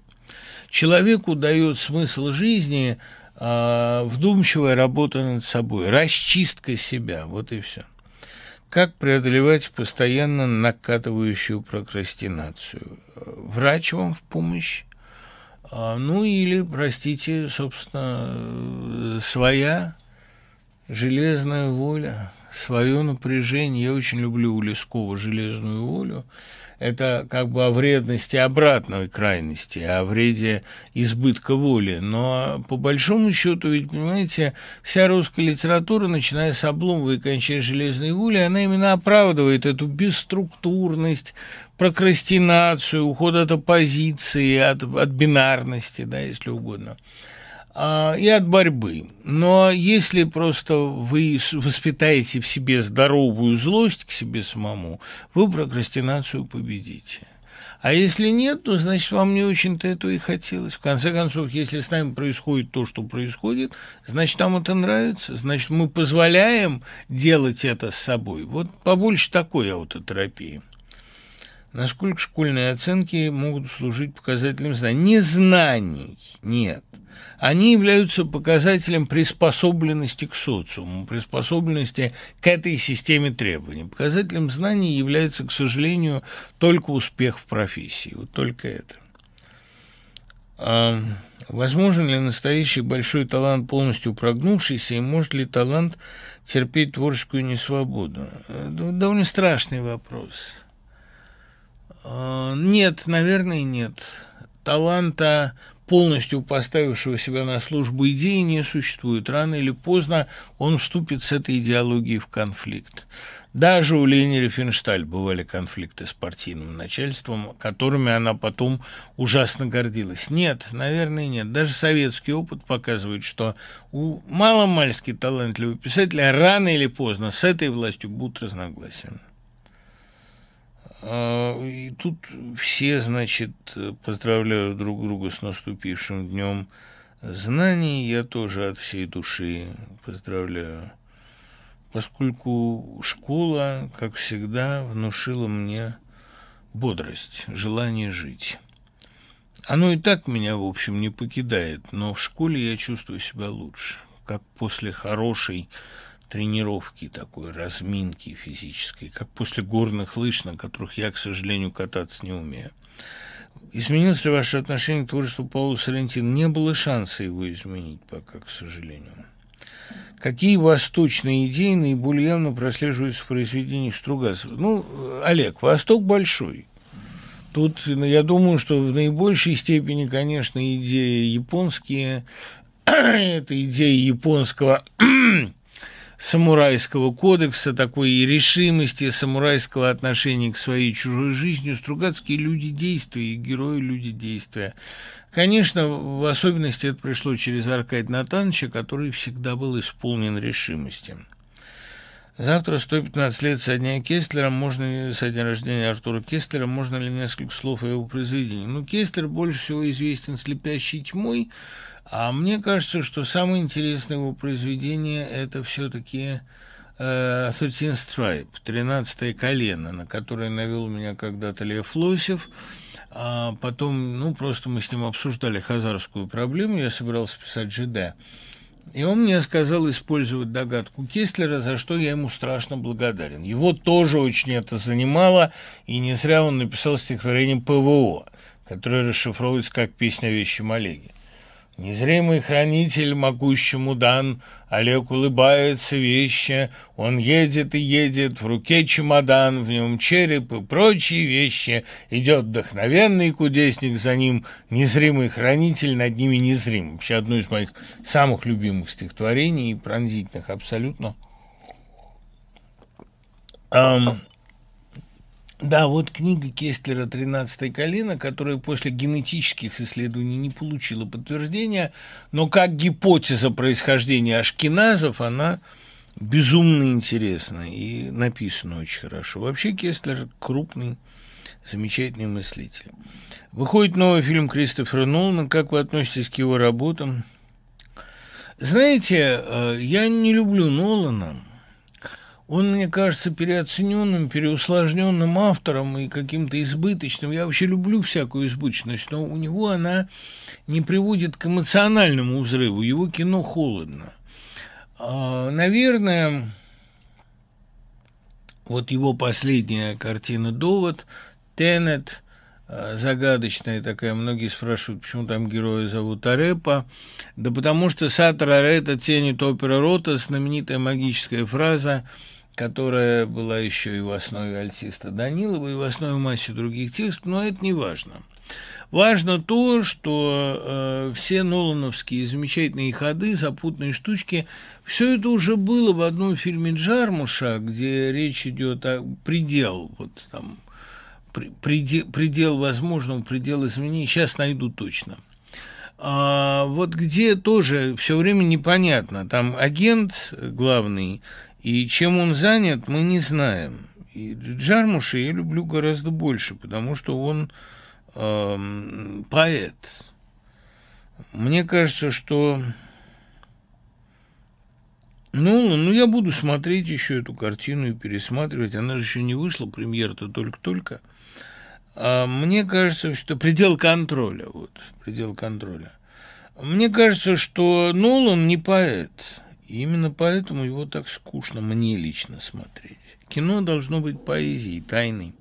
Человеку дает смысл жизни э, вдумчивая работа над собой, расчистка себя, вот и все. Как преодолевать постоянно накатывающую прокрастинацию? Врач вам в помощь? А, ну или, простите, собственно, своя железная воля, свое напряжение. Я очень люблю у Лескова железную волю это как бы о вредности обратной крайности, о вреде избытка воли. Но по большому счету, ведь, понимаете, вся русская литература, начиная с Обломова и кончая железной воли, она именно оправдывает эту бесструктурность, прокрастинацию, уход от оппозиции, от, от бинарности, да, если угодно. А, и от борьбы. Но если просто вы воспитаете в себе здоровую злость к себе самому, вы прокрастинацию победите. А если нет, то значит вам не очень-то этого и хотелось. В конце концов, если с нами происходит то, что происходит, значит нам это нравится, значит мы позволяем делать это с собой. Вот побольше такой аутотерапии. Насколько школьные оценки могут служить показателем знаний? Не знаний, нет они являются показателем приспособленности к социуму, приспособленности к этой системе требований. Показателем знаний является, к сожалению, только успех в профессии. Вот только это. А возможен ли настоящий большой талант полностью прогнувшийся, и может ли талант терпеть творческую несвободу? Это довольно страшный вопрос. А, нет, наверное, нет. Таланта полностью поставившего себя на службу идеи не существует. Рано или поздно он вступит с этой идеологией в конфликт. Даже у Лени Рифеншталь бывали конфликты с партийным начальством, которыми она потом ужасно гордилась. Нет, наверное, нет. Даже советский опыт показывает, что у маломальски талантливого писателя рано или поздно с этой властью будут разногласия. А, и тут все, значит, поздравляют друг друга с наступившим днем знаний. Я тоже от всей души поздравляю, поскольку школа, как всегда, внушила мне бодрость, желание жить. Оно и так меня, в общем, не покидает, но в школе я чувствую себя лучше, как после хорошей тренировки такой, разминки физической, как после горных лыж, на которых я, к сожалению, кататься не умею. Изменилось ли ваше отношение к творчеству Паула Соррентина? Не было шанса его изменить пока, к сожалению. Какие восточные идеи наиболее явно прослеживаются в произведениях Стругацева? Ну, Олег, Восток большой. Тут, я думаю, что в наибольшей степени, конечно, идеи японские, это идеи японского самурайского кодекса, такой решимости, самурайского отношения к своей чужой жизни, Стругацкие люди действия и герои люди действия. Конечно, в особенности это пришло через Аркадия Натановича, который всегда был исполнен решимости. Завтра 115 лет со дня Кестлера, можно ли, со дня рождения Артура Кестлера, можно ли несколько слов о его произведении? Ну, Кестлер больше всего известен «Слепящей тьмой», а мне кажется, что самое интересное его произведение – это все-таки э, «Thirteen Stripe», «Тринадцатое колено», на которое навел меня когда-то Лев Лосев. А потом, ну, просто мы с ним обсуждали хазарскую проблему, я собирался писать ЖД. И он мне сказал использовать догадку Кестлера, за что я ему страшно благодарен. Его тоже очень это занимало, и не зря он написал стихотворение ПВО, которое расшифровывается как «Песня о вещем Олеге». Незримый хранитель могущему дан, Олег улыбается веще, Он едет и едет, в руке чемодан, В нем череп и прочие вещи. Идет вдохновенный кудесник за ним, Незримый хранитель над ними незрим. Вообще одно из моих самых любимых стихотворений, пронзительных абсолютно. Um, да, вот книга Кестлера «Тринадцатое колено», которая после генетических исследований не получила подтверждения, но как гипотеза происхождения ашкеназов она безумно интересна и написана очень хорошо. Вообще Кестлер крупный, замечательный мыслитель. Выходит новый фильм Кристофера Нолана. Как вы относитесь к его работам? Знаете, э, я не люблю Нолана – он, мне кажется, переоцененным, переусложненным автором и каким-то избыточным. Я вообще люблю всякую избыточность, но у него она не приводит к эмоциональному взрыву. Его кино холодно. А, наверное, вот его последняя картина «Довод», «Теннет», а, загадочная такая. Многие спрашивают, почему там героя зовут Арепа. Да потому что Сатор Арета тенит опера рота, знаменитая магическая фраза – которая была еще и в основе альтиста Данилова, и в основе массе других текстов, но это не важно. Важно то, что э, все Нолановские замечательные ходы, запутанные штучки, все это уже было в одном фильме Джармуша, где речь идет о предел, вот там, предел, предел возможного, предел изменений. Сейчас найду точно. А, вот где тоже все время непонятно. Там агент главный и чем он занят, мы не знаем. И Джармуша я люблю гораздо больше, потому что он э, поэт. Мне кажется, что... Ну, ну, я буду смотреть еще эту картину и пересматривать. Она же еще не вышла, премьера-то только-только. А мне кажется, что предел контроля, вот, предел контроля. Мне кажется, что Нолан не поэт. И именно поэтому его так скучно мне лично смотреть. Кино должно быть поэзией, тайной.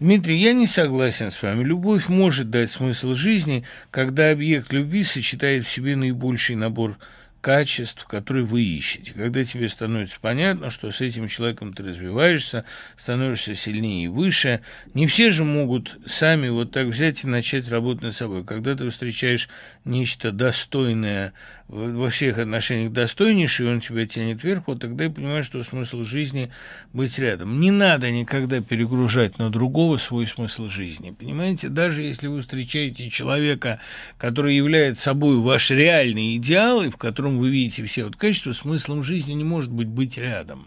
Дмитрий, я не согласен с вами. Любовь может дать смысл жизни, когда объект любви сочетает в себе наибольший набор качеств, которые вы ищете. Когда тебе становится понятно, что с этим человеком ты развиваешься, становишься сильнее и выше, не все же могут сами вот так взять и начать работать над собой. Когда ты встречаешь нечто достойное, во всех отношениях достойнейшее, и он тебя тянет вверх, вот тогда и понимаешь, что смысл жизни быть рядом. Не надо никогда перегружать на другого свой смысл жизни. Понимаете, даже если вы встречаете человека, который является собой ваш реальный идеал, и в котором котором вы видите все вот качества, смыслом жизни не может быть быть рядом.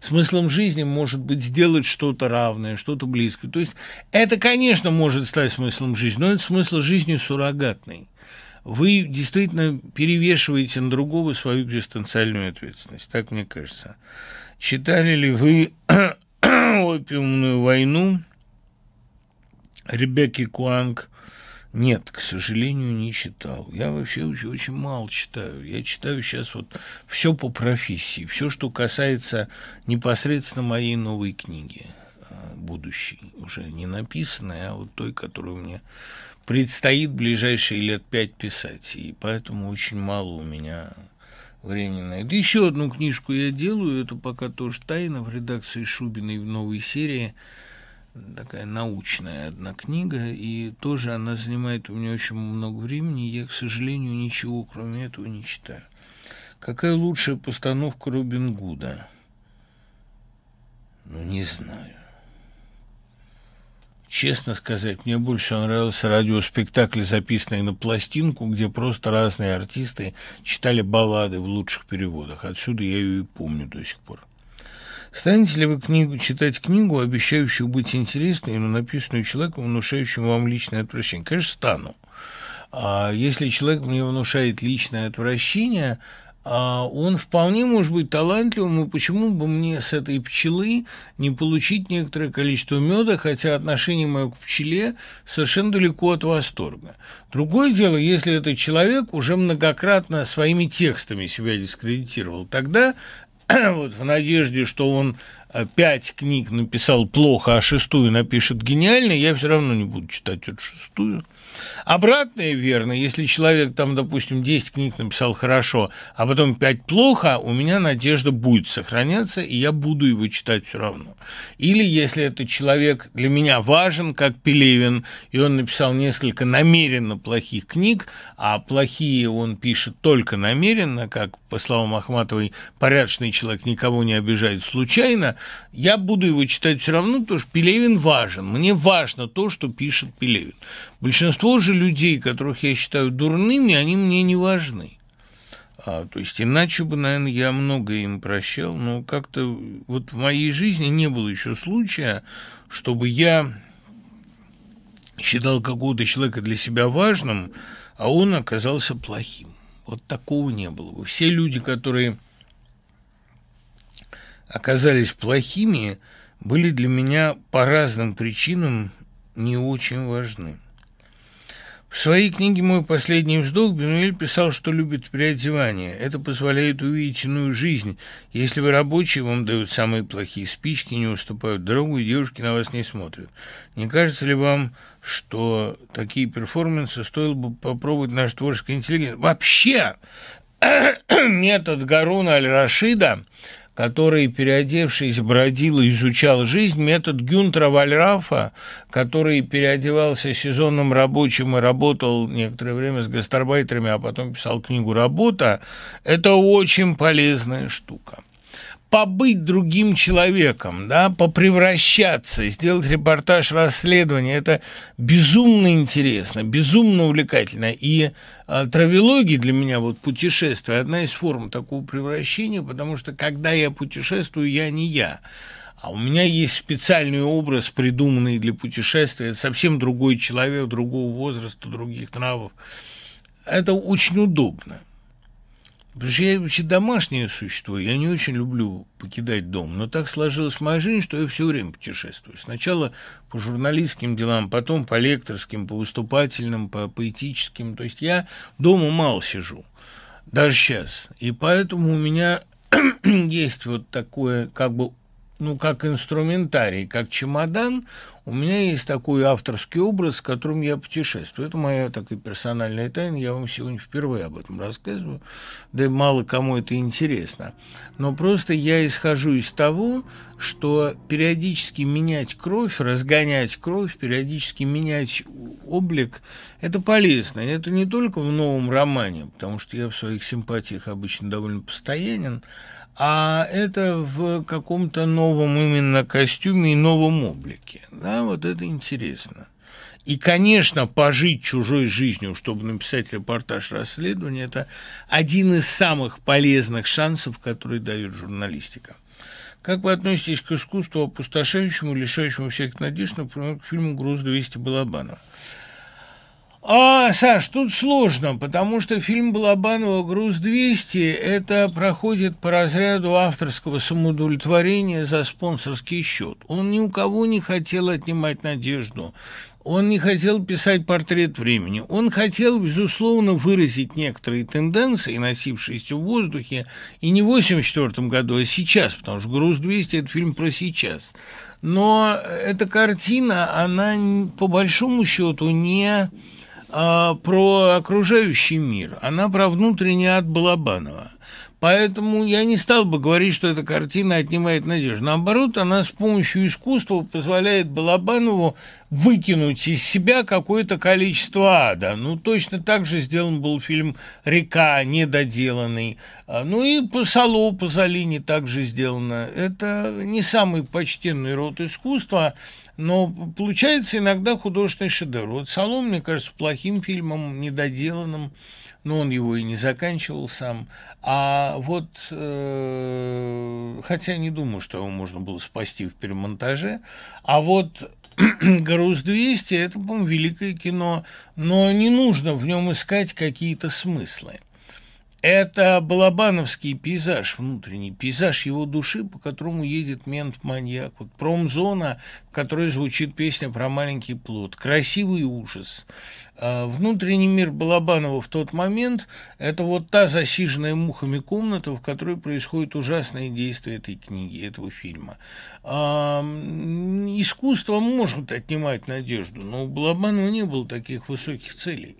Смыслом жизни может быть сделать что-то равное, что-то близкое. То есть это, конечно, может стать смыслом жизни, но это смысл жизни суррогатный. Вы действительно перевешиваете на другого свою экзистенциальную ответственность, так мне кажется. Читали ли вы «Опиумную войну» Ребекки Куанг – нет, к сожалению, не читал. Я вообще очень, очень мало читаю. Я читаю сейчас вот все по профессии, все, что касается непосредственно моей новой книги, а, будущей, уже не написанной, а вот той, которую мне предстоит ближайшие лет пять писать. И поэтому очень мало у меня времени на это. Еще одну книжку я делаю, это пока тоже тайна в редакции Шубиной в новой серии – такая научная одна книга, и тоже она занимает у меня очень много времени, я, к сожалению, ничего кроме этого не читаю. Какая лучшая постановка Робин Гуда? Ну, не знаю. Честно сказать, мне больше нравился радиоспектакль, записанный на пластинку, где просто разные артисты читали баллады в лучших переводах. Отсюда я ее и помню до сих пор. Станете ли вы книгу, читать книгу, обещающую быть интересной, но написанную человеком, внушающим вам личное отвращение? Конечно, стану. А если человек мне внушает личное отвращение, а, он вполне может быть талантливым, и почему бы мне с этой пчелы не получить некоторое количество меда, хотя отношение мое к пчеле совершенно далеко от восторга. Другое дело, если этот человек уже многократно своими текстами себя дискредитировал, тогда вот в надежде, что он пять книг написал плохо, а шестую напишет гениально, я все равно не буду читать эту шестую. Обратное верно, если человек там, допустим, 10 книг написал хорошо, а потом 5 плохо, у меня надежда будет сохраняться, и я буду его читать все равно. Или если этот человек для меня важен, как Пелевин, и он написал несколько намеренно плохих книг, а плохие он пишет только намеренно, как, по словам Ахматовой, порядочный человек никого не обижает случайно, я буду его читать все равно, потому что Пелевин важен. Мне важно то, что пишет Пелевин. Большинство же людей, которых я считаю дурными, они мне не важны. А, то есть иначе бы, наверное, я многое им прощал, но как-то вот в моей жизни не было еще случая, чтобы я считал какого-то человека для себя важным, а он оказался плохим. Вот такого не было Все люди, которые оказались плохими, были для меня по разным причинам не очень важны. В своей книге «Мой последний вздох» Бенуэль писал, что любит переодевание. Это позволяет увидеть иную жизнь. Если вы рабочие, вам дают самые плохие спички, не уступают дорогу, и девушки на вас не смотрят. Не кажется ли вам, что такие перформансы стоило бы попробовать наш творческий интеллигент? Вообще, метод Гаруна Аль-Рашида – который, переодевшись, бродил и изучал жизнь, метод Гюнтера Вальрафа, который переодевался сезонным рабочим и работал некоторое время с гастарбайтерами, а потом писал книгу «Работа», это очень полезная штука побыть другим человеком, да, попревращаться, сделать репортаж, расследование, это безумно интересно, безумно увлекательно. И э, травелогия для меня, вот путешествие, одна из форм такого превращения, потому что когда я путешествую, я не я. А у меня есть специальный образ, придуманный для путешествия. Это совсем другой человек, другого возраста, других нравов. Это очень удобно. Потому что я вообще домашнее существо, я не очень люблю покидать дом, но так сложилась моя жизнь, что я все время путешествую. Сначала по журналистским делам, потом по лекторским, по выступательным, по поэтическим. То есть я дома мало сижу, даже сейчас. И поэтому у меня есть вот такое как бы ну, как инструментарий, как чемодан, у меня есть такой авторский образ, с которым я путешествую. Это моя такая персональная тайна, я вам сегодня впервые об этом рассказываю, да и мало кому это интересно. Но просто я исхожу из того, что периодически менять кровь, разгонять кровь, периодически менять облик – это полезно. И это не только в новом романе, потому что я в своих симпатиях обычно довольно постоянен, а это в каком-то новом именно костюме и новом облике. Да, вот это интересно. И, конечно, пожить чужой жизнью, чтобы написать репортаж расследования, это один из самых полезных шансов, которые дает журналистика. Как вы относитесь к искусству опустошающему, лишающему всяких надежд, например, к фильму «Груз-200» Балабанова? А, Саш, тут сложно, потому что фильм Балабанова «Груз-200» это проходит по разряду авторского самоудовлетворения за спонсорский счет. Он ни у кого не хотел отнимать надежду, он не хотел писать портрет времени, он хотел, безусловно, выразить некоторые тенденции, носившиеся в воздухе, и не в 1984 году, а сейчас, потому что «Груз-200» – это фильм про сейчас. Но эта картина, она по большому счету не а, про окружающий мир, она про внутренний ад Балабанова. Поэтому я не стал бы говорить, что эта картина отнимает надежду. Наоборот, она с помощью искусства позволяет Балабанову выкинуть из себя какое-то количество ада. Ну, точно так же сделан был фильм «Река», недоделанный. А, ну и по Сало, по Залине также сделано. Это не самый почтенный род искусства, но получается иногда художественный шедевр. Вот «Сало», мне кажется, плохим фильмом, недоделанным но он его и не заканчивал сам. А вот, э, хотя не думаю, что его можно было спасти в перемонтаже, а вот «Груз-200» – это, по-моему, великое кино, но не нужно в нем искать какие-то смыслы. Это балабановский пейзаж, внутренний пейзаж его души, по которому едет мент-маньяк. Вот промзона, в которой звучит песня про маленький плод. Красивый ужас. А внутренний мир Балабанова в тот момент – это вот та засиженная мухами комната, в которой происходит ужасное действие этой книги, этого фильма. А, искусство может отнимать надежду, но у Балабанова не было таких высоких целей.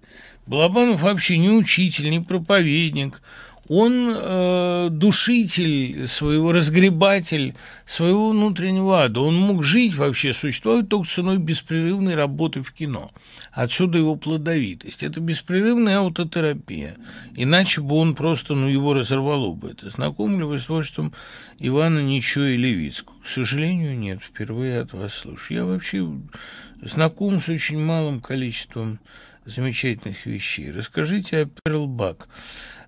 Балабанов вообще не учитель, не проповедник. Он э, душитель своего, разгребатель своего внутреннего ада. Он мог жить вообще, существовать только ценой беспрерывной работы в кино. Отсюда его плодовитость. Это беспрерывная аутотерапия. Иначе бы он просто, ну, его разорвало бы. Это знаком ли вы с творчеством Ивана Ничего и Левицкого? К сожалению, нет. Впервые от вас слушаю. Я вообще знаком с очень малым количеством замечательных вещей. Расскажите о Перлбак.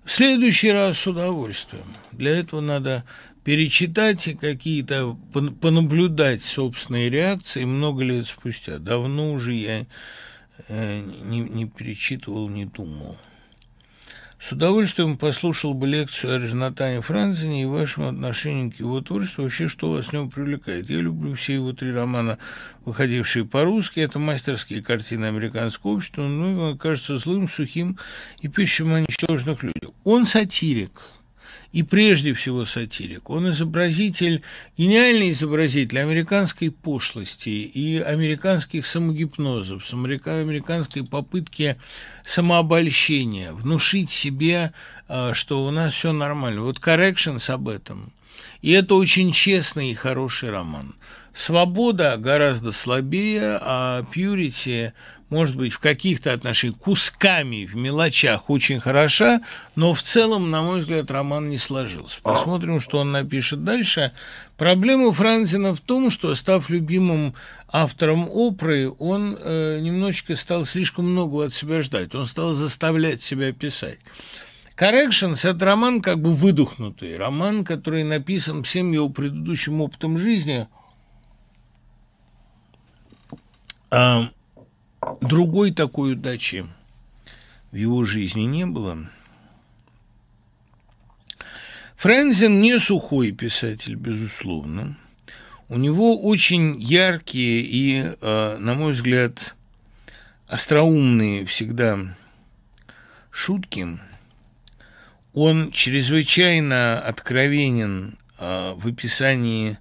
В следующий раз с удовольствием. Для этого надо перечитать и какие-то понаблюдать собственные реакции много лет спустя. Давно уже я э, не, не перечитывал, не думал. С удовольствием послушал бы лекцию о Режнатане Франзене и вашем отношении к его творчеству, вообще, что вас в нем привлекает. Я люблю все его три романа, выходившие по-русски. Это мастерские картины американского общества, но он кажется злым, сухим и пищем о ничтожных людях. Он сатирик – и прежде всего сатирик. Он изобразитель, гениальный изобразитель американской пошлости и американских самогипнозов, американской попытки самообольщения, внушить себе, а, что у нас все нормально. Вот «Corrections» об этом. И это очень честный и хороший роман. Свобода гораздо слабее, а Пьюрити может быть, в каких-то отношениях кусками, в мелочах очень хороша, но в целом, на мой взгляд, роман не сложился. Посмотрим, что он напишет дальше. Проблема Франзина в том, что, став любимым автором оперы, он э, немножечко стал слишком много от себя ждать. Он стал заставлять себя писать. Corrections – это роман как бы выдохнутый, роман, который написан всем его предыдущим опытом жизни – другой такой удачи в его жизни не было. Френзен не сухой писатель, безусловно. У него очень яркие и, а, на мой взгляд, остроумные всегда шутки. Он чрезвычайно откровенен а, в описании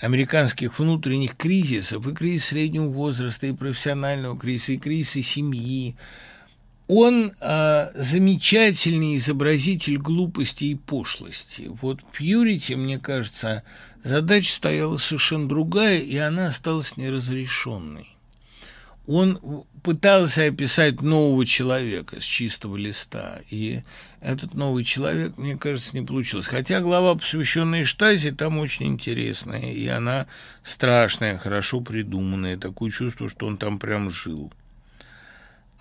американских внутренних кризисов, и кризис среднего возраста, и профессионального кризиса, и кризиса семьи. Он э, замечательный изобразитель глупости и пошлости. Вот Пьюрити, мне кажется, задача стояла совершенно другая, и она осталась неразрешенной. Он пытался описать нового человека с чистого листа, и этот новый человек, мне кажется, не получилось. Хотя глава, посвященная Штази, там очень интересная, и она страшная, хорошо придуманная. Такое чувство, что он там прям жил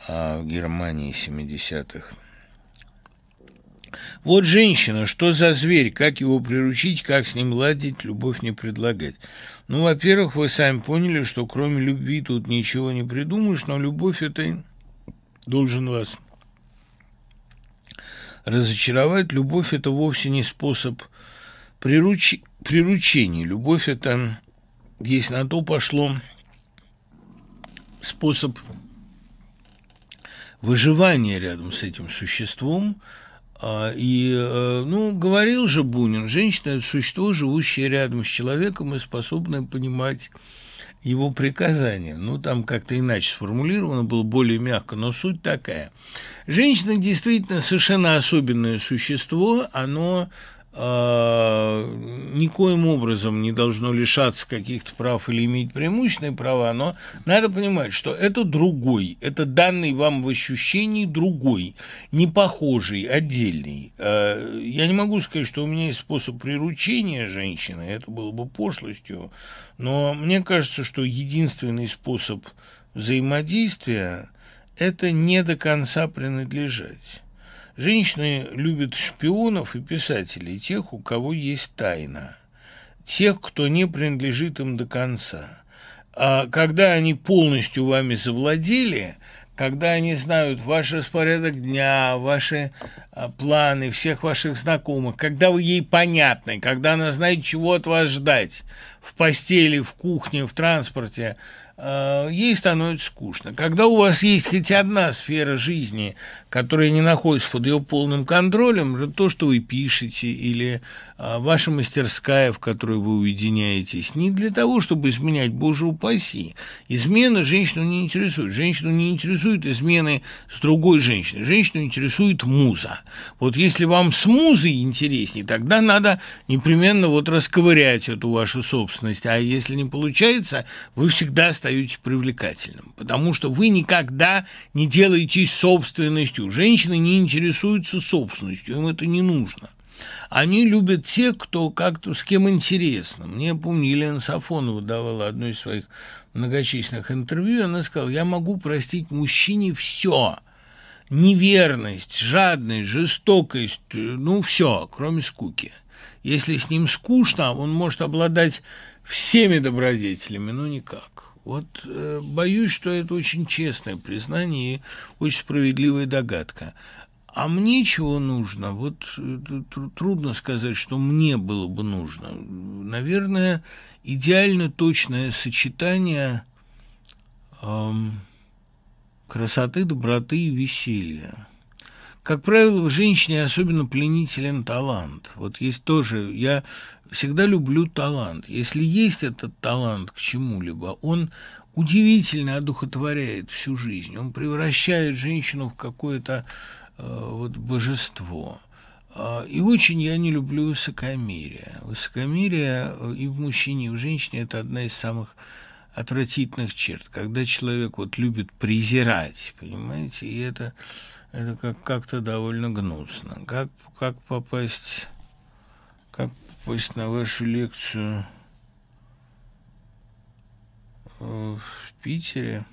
а в Германии 70-х. Вот женщина, что за зверь, как его приручить, как с ним ладить, любовь не предлагать. Ну, во-первых, вы сами поняли, что кроме любви тут ничего не придумаешь, но любовь это должен вас разочаровать. Любовь это вовсе не способ прируч... приручения. Любовь это, есть на то пошло, способ выживания рядом с этим существом, и, э, ну, говорил же Бунин, женщина – это существо, живущее рядом с человеком и способное понимать его приказания. Ну, там как-то иначе сформулировано было, более мягко, но суть такая. Женщина действительно совершенно особенное существо, оно никоим образом не должно лишаться каких-то прав или иметь преимущественные права, но надо понимать, что это другой, это данный вам в ощущении другой, не похожий, отдельный. Э, я не могу сказать, что у меня есть способ приручения женщины, это было бы пошлостью, но мне кажется, что единственный способ взаимодействия – это не до конца принадлежать. Женщины любят шпионов и писателей, тех, у кого есть тайна, тех, кто не принадлежит им до конца. А когда они полностью вами завладели, когда они знают ваш распорядок дня, ваши а, планы, всех ваших знакомых, когда вы ей понятны, когда она знает, чего от вас ждать в постели, в кухне, в транспорте, Э, ей становится скучно. Когда у вас есть хоть одна сфера жизни, которая не находится под ее полным контролем, то, что вы пишете, или э, ваша мастерская, в которой вы уединяетесь, не для того, чтобы изменять, боже упаси. Измена женщину не интересует. Женщину не интересует измены с другой женщиной. Женщину интересует муза. Вот если вам с музой интереснее, тогда надо непременно вот расковырять эту вашу собственность. А если не получается, вы всегда остаетесь привлекательным, потому что вы никогда не делаетесь собственностью. Женщины не интересуются собственностью, им это не нужно. Они любят тех, кто как-то с кем интересно. Мне, помню, Елена Сафонова давала одно из своих многочисленных интервью, она сказала, я могу простить мужчине все, неверность, жадность, жестокость, ну все, кроме скуки. Если с ним скучно, он может обладать всеми добродетелями, но никак. Вот э, боюсь, что это очень честное признание и очень справедливая догадка. А мне чего нужно? Вот э, трудно сказать, что мне было бы нужно. Наверное, идеально точное сочетание эм, красоты, доброты и веселья. Как правило, в женщине особенно пленителен талант. Вот есть тоже, я всегда люблю талант. Если есть этот талант к чему-либо, он удивительно одухотворяет всю жизнь. Он превращает женщину в какое-то э, вот божество. А, и очень я не люблю высокомерие. Высокомерие э, и в мужчине, и в женщине – это одна из самых отвратительных черт, когда человек вот любит презирать, понимаете, и это, это как, как-то довольно гнусно. Как, как попасть, как попасть на вашу лекцию э, в Питере?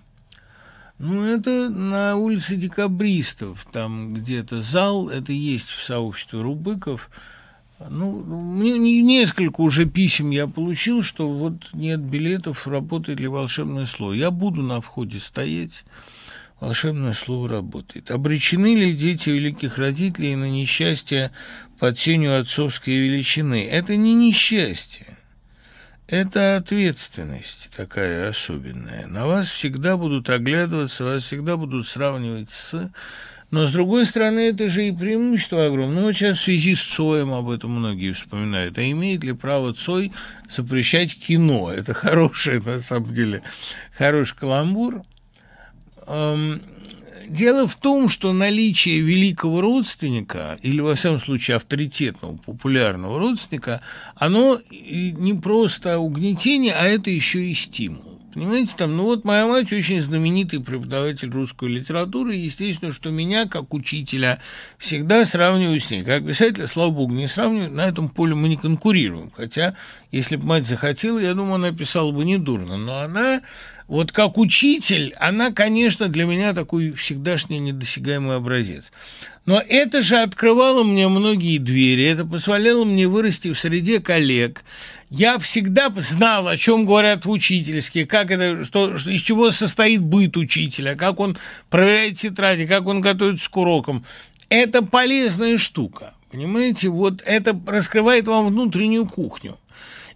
Ну, это на улице Декабристов, там где-то зал, это есть в сообществе Рубыков – ну, мне несколько уже писем я получил, что вот нет билетов, работает ли волшебное слово. Я буду на входе стоять, волшебное слово работает. Обречены ли дети великих родителей на несчастье под тенью отцовской величины? Это не несчастье. Это ответственность такая особенная. На вас всегда будут оглядываться, вас всегда будут сравнивать с но, с другой стороны, это же и преимущество огромное. Ну, сейчас в связи с Цоем об этом многие вспоминают. А имеет ли право Цой запрещать кино? Это хороший, на самом деле, хороший каламбур. Дело в том, что наличие великого родственника, или, во всяком случае, авторитетного, популярного родственника, оно не просто угнетение, а это еще и стимул. Понимаете, там, ну вот моя мать очень знаменитый преподаватель русской литературы, и естественно, что меня, как учителя, всегда сравнивают с ней. Как писателя, слава богу, не сравнивают, на этом поле мы не конкурируем. Хотя, если бы мать захотела, я думаю, она писала бы недурно. Но она вот как учитель, она, конечно, для меня такой всегдашний недосягаемый образец. Но это же открывало мне многие двери, это позволяло мне вырасти в среде коллег, я всегда знал, о чем говорят в учительские, как это, что, из чего состоит быт учителя, как он проверяет тетради, как он готовится к урокам. Это полезная штука, понимаете? Вот это раскрывает вам внутреннюю кухню.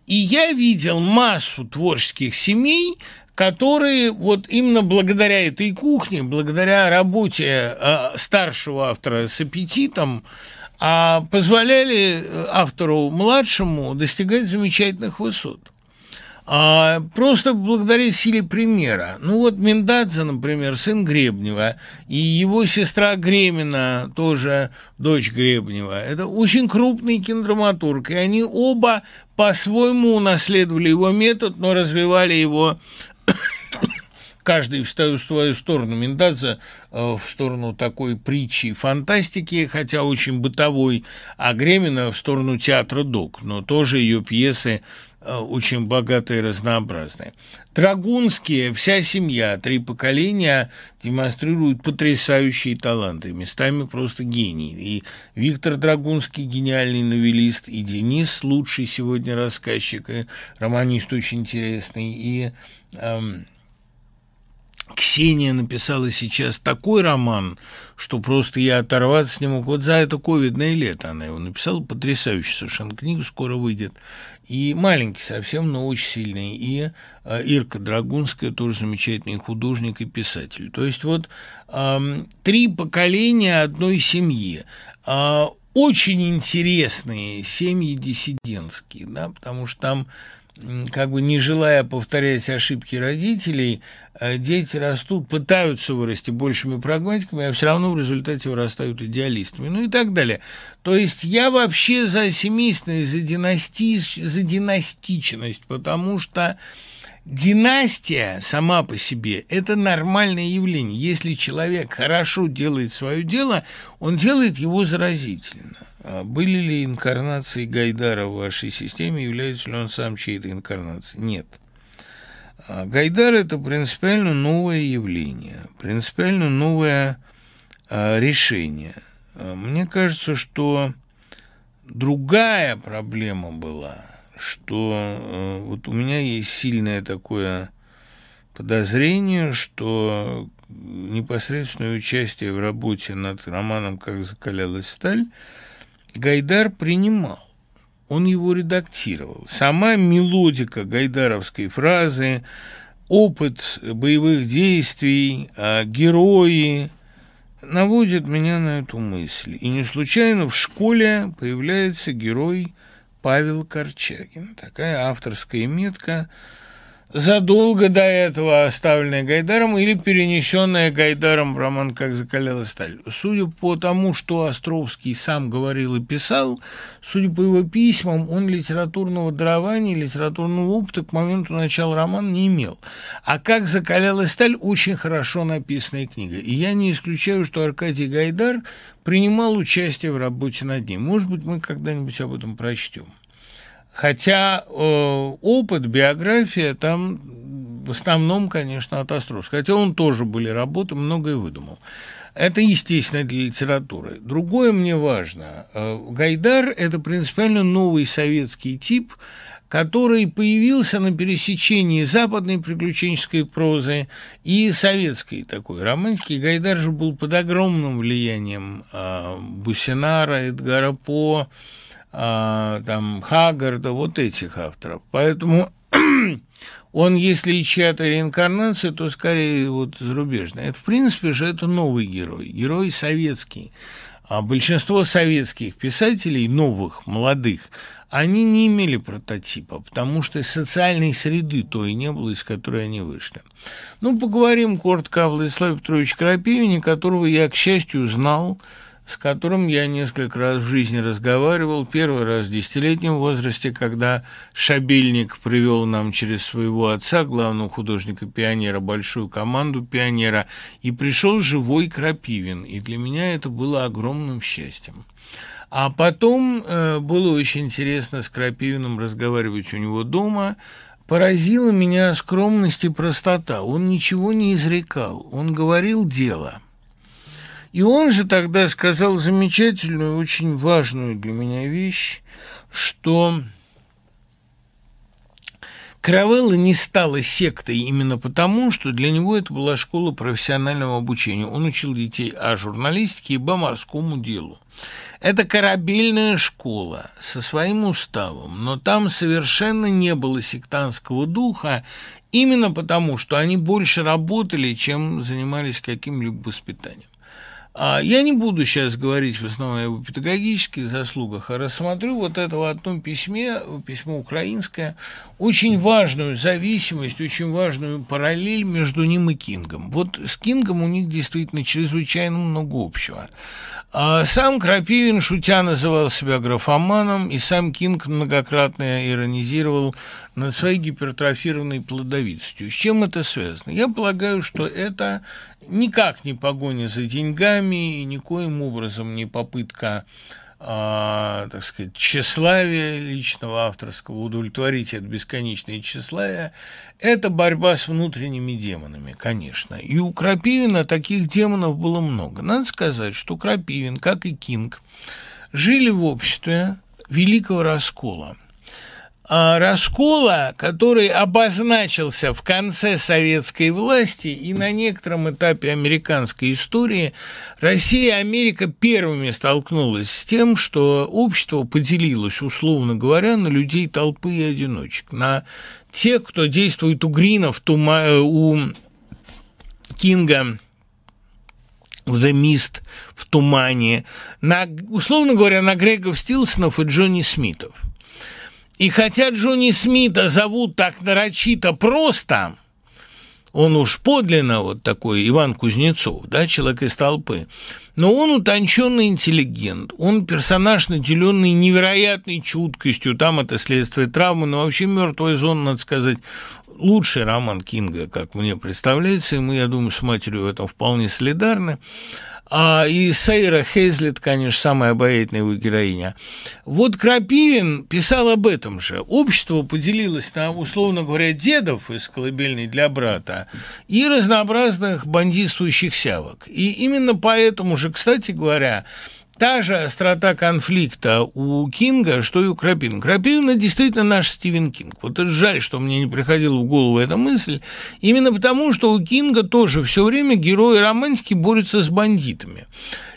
И я видел массу творческих семей, которые вот именно благодаря этой кухне, благодаря работе э, старшего автора с аппетитом, а позволяли э, автору младшему достигать замечательных высот. А просто благодаря силе примера. Ну вот Миндадзе, например, сын Гребнева, и его сестра Гремина, тоже дочь Гребнева, это очень крупный кинодраматург, и они оба по-своему унаследовали его метод, но развивали его каждый встает в свою сторону. Мендадзе э, в сторону такой притчи и фантастики, хотя очень бытовой, а Гремина в сторону театра док, но тоже ее пьесы э, очень богатые и разнообразные. Драгунские, вся семья, три поколения демонстрируют потрясающие таланты, местами просто гений. И Виктор Драгунский, гениальный новелист, и Денис, лучший сегодня рассказчик, и романист очень интересный, и... Эм, Ксения написала сейчас такой роман, что просто я оторваться не мог. Вот за это ковидное лето она его написала. Потрясающая совершенно книга, скоро выйдет. И маленький совсем, но очень сильный. И э, Ирка Драгунская, тоже замечательный художник и писатель. То есть вот э, три поколения одной семьи. Э, очень интересные семьи диссидентские, да, потому что там как бы не желая повторять ошибки родителей, э, дети растут, пытаются вырасти большими прагматиками, а все равно в результате вырастают идеалистами, ну и так далее. То есть я вообще за семейственность, за, династи... за династичность, потому что Династия сама по себе – это нормальное явление. Если человек хорошо делает свое дело, он делает его заразительно. А были ли инкарнации Гайдара в вашей системе, является ли он сам чьей-то инкарнацией? Нет. А Гайдар – это принципиально новое явление, принципиально новое а, решение. Мне кажется, что другая проблема была, что вот у меня есть сильное такое подозрение, что непосредственное участие в работе над романом «Как закалялась сталь» Гайдар принимал, он его редактировал. Сама мелодика гайдаровской фразы, опыт боевых действий, а, герои наводят меня на эту мысль. И не случайно в школе появляется герой Павел Корчагин. Такая авторская метка – задолго до этого оставленная Гайдаром или перенесенная Гайдаром в роман «Как закаляла сталь». Судя по тому, что Островский сам говорил и писал, судя по его письмам, он литературного дарования, литературного опыта к моменту начала романа не имел. А «Как закаляла сталь» очень хорошо написанная книга. И я не исключаю, что Аркадий Гайдар принимал участие в работе над ним. Может быть, мы когда-нибудь об этом прочтем. Хотя э, опыт, биография там в основном, конечно, от Островского. Хотя он тоже были работы, многое выдумал. Это естественно для литературы. Другое мне важно. Э, Гайдар – это принципиально новый советский тип, который появился на пересечении западной приключенческой прозы и советской такой романтики. Гайдар же был под огромным влиянием э, Бусинара, Эдгара По, а, там Хаггарда, вот этих авторов. Поэтому он, если и чья-то реинкарнация, то скорее вот зарубежная. Это, в принципе же, это новый герой, герой советский. А большинство советских писателей, новых, молодых, они не имели прототипа, потому что социальной среды той не было, из которой они вышли. Ну, поговорим коротко о Владиславе Петровиче Крапивине, которого я, к счастью, знал, с которым я несколько раз в жизни разговаривал. Первый раз в десятилетнем возрасте, когда Шабельник привел нам через своего отца, главного художника-пионера, большую команду пионера, и пришел живой Крапивин. И для меня это было огромным счастьем. А потом э, было очень интересно с Крапивиным разговаривать у него дома. Поразила меня скромность и простота. Он ничего не изрекал, он говорил дело – и он же тогда сказал замечательную, очень важную для меня вещь, что Каравелла не стала сектой именно потому, что для него это была школа профессионального обучения. Он учил детей о журналистике и по морскому делу. Это корабельная школа со своим уставом, но там совершенно не было сектантского духа, именно потому, что они больше работали, чем занимались каким-либо воспитанием. А я не буду сейчас говорить в основном о его педагогических заслугах, а рассмотрю вот это в одном письме, письмо украинское, очень важную зависимость, очень важную параллель между ним и Кингом. Вот с Кингом у них действительно чрезвычайно много общего. А сам Крапивин, шутя, называл себя графоманом, и сам Кинг многократно иронизировал над своей гипертрофированной плодовитостью. С чем это связано? Я полагаю, что это никак не погоня за деньгами и никоим образом не попытка а, так сказать, тщеславия личного авторского, удовлетворить это бесконечное тщеславие, это борьба с внутренними демонами, конечно. И у Крапивина таких демонов было много. Надо сказать, что Крапивин, как и Кинг, жили в обществе великого раскола – раскола, который обозначился в конце советской власти и на некотором этапе американской истории, Россия и Америка первыми столкнулась с тем, что общество поделилось, условно говоря, на людей толпы и одиночек, на тех, кто действует у Гринов, э, у Кинга, в The Mist, в «Тумане», на, условно говоря, на Грегов Стилсонов и Джонни Смитов. И хотя Джонни Смита зовут так нарочито просто, он уж подлинно вот такой Иван Кузнецов, да, человек из толпы, но он утонченный интеллигент, он персонаж, наделенный невероятной чуткостью, там это следствие травмы, но вообще «Мертвая зона», надо сказать, лучший роман Кинга, как мне представляется, и мы, я думаю, с матерью в этом вполне солидарны. А, и Сейра Хейзлет, конечно, самая обаятельная его героиня. Вот Крапивин писал об этом же. Общество поделилось на, условно говоря, дедов из «Колыбельной для брата» и разнообразных бандитствующих сявок. И именно поэтому же, кстати говоря, та же острота конфликта у Кинга, что и у Крапивина. Крапивина действительно наш Стивен Кинг. Вот жаль, что мне не приходила в голову эта мысль. Именно потому, что у Кинга тоже все время герои романтики борются с бандитами.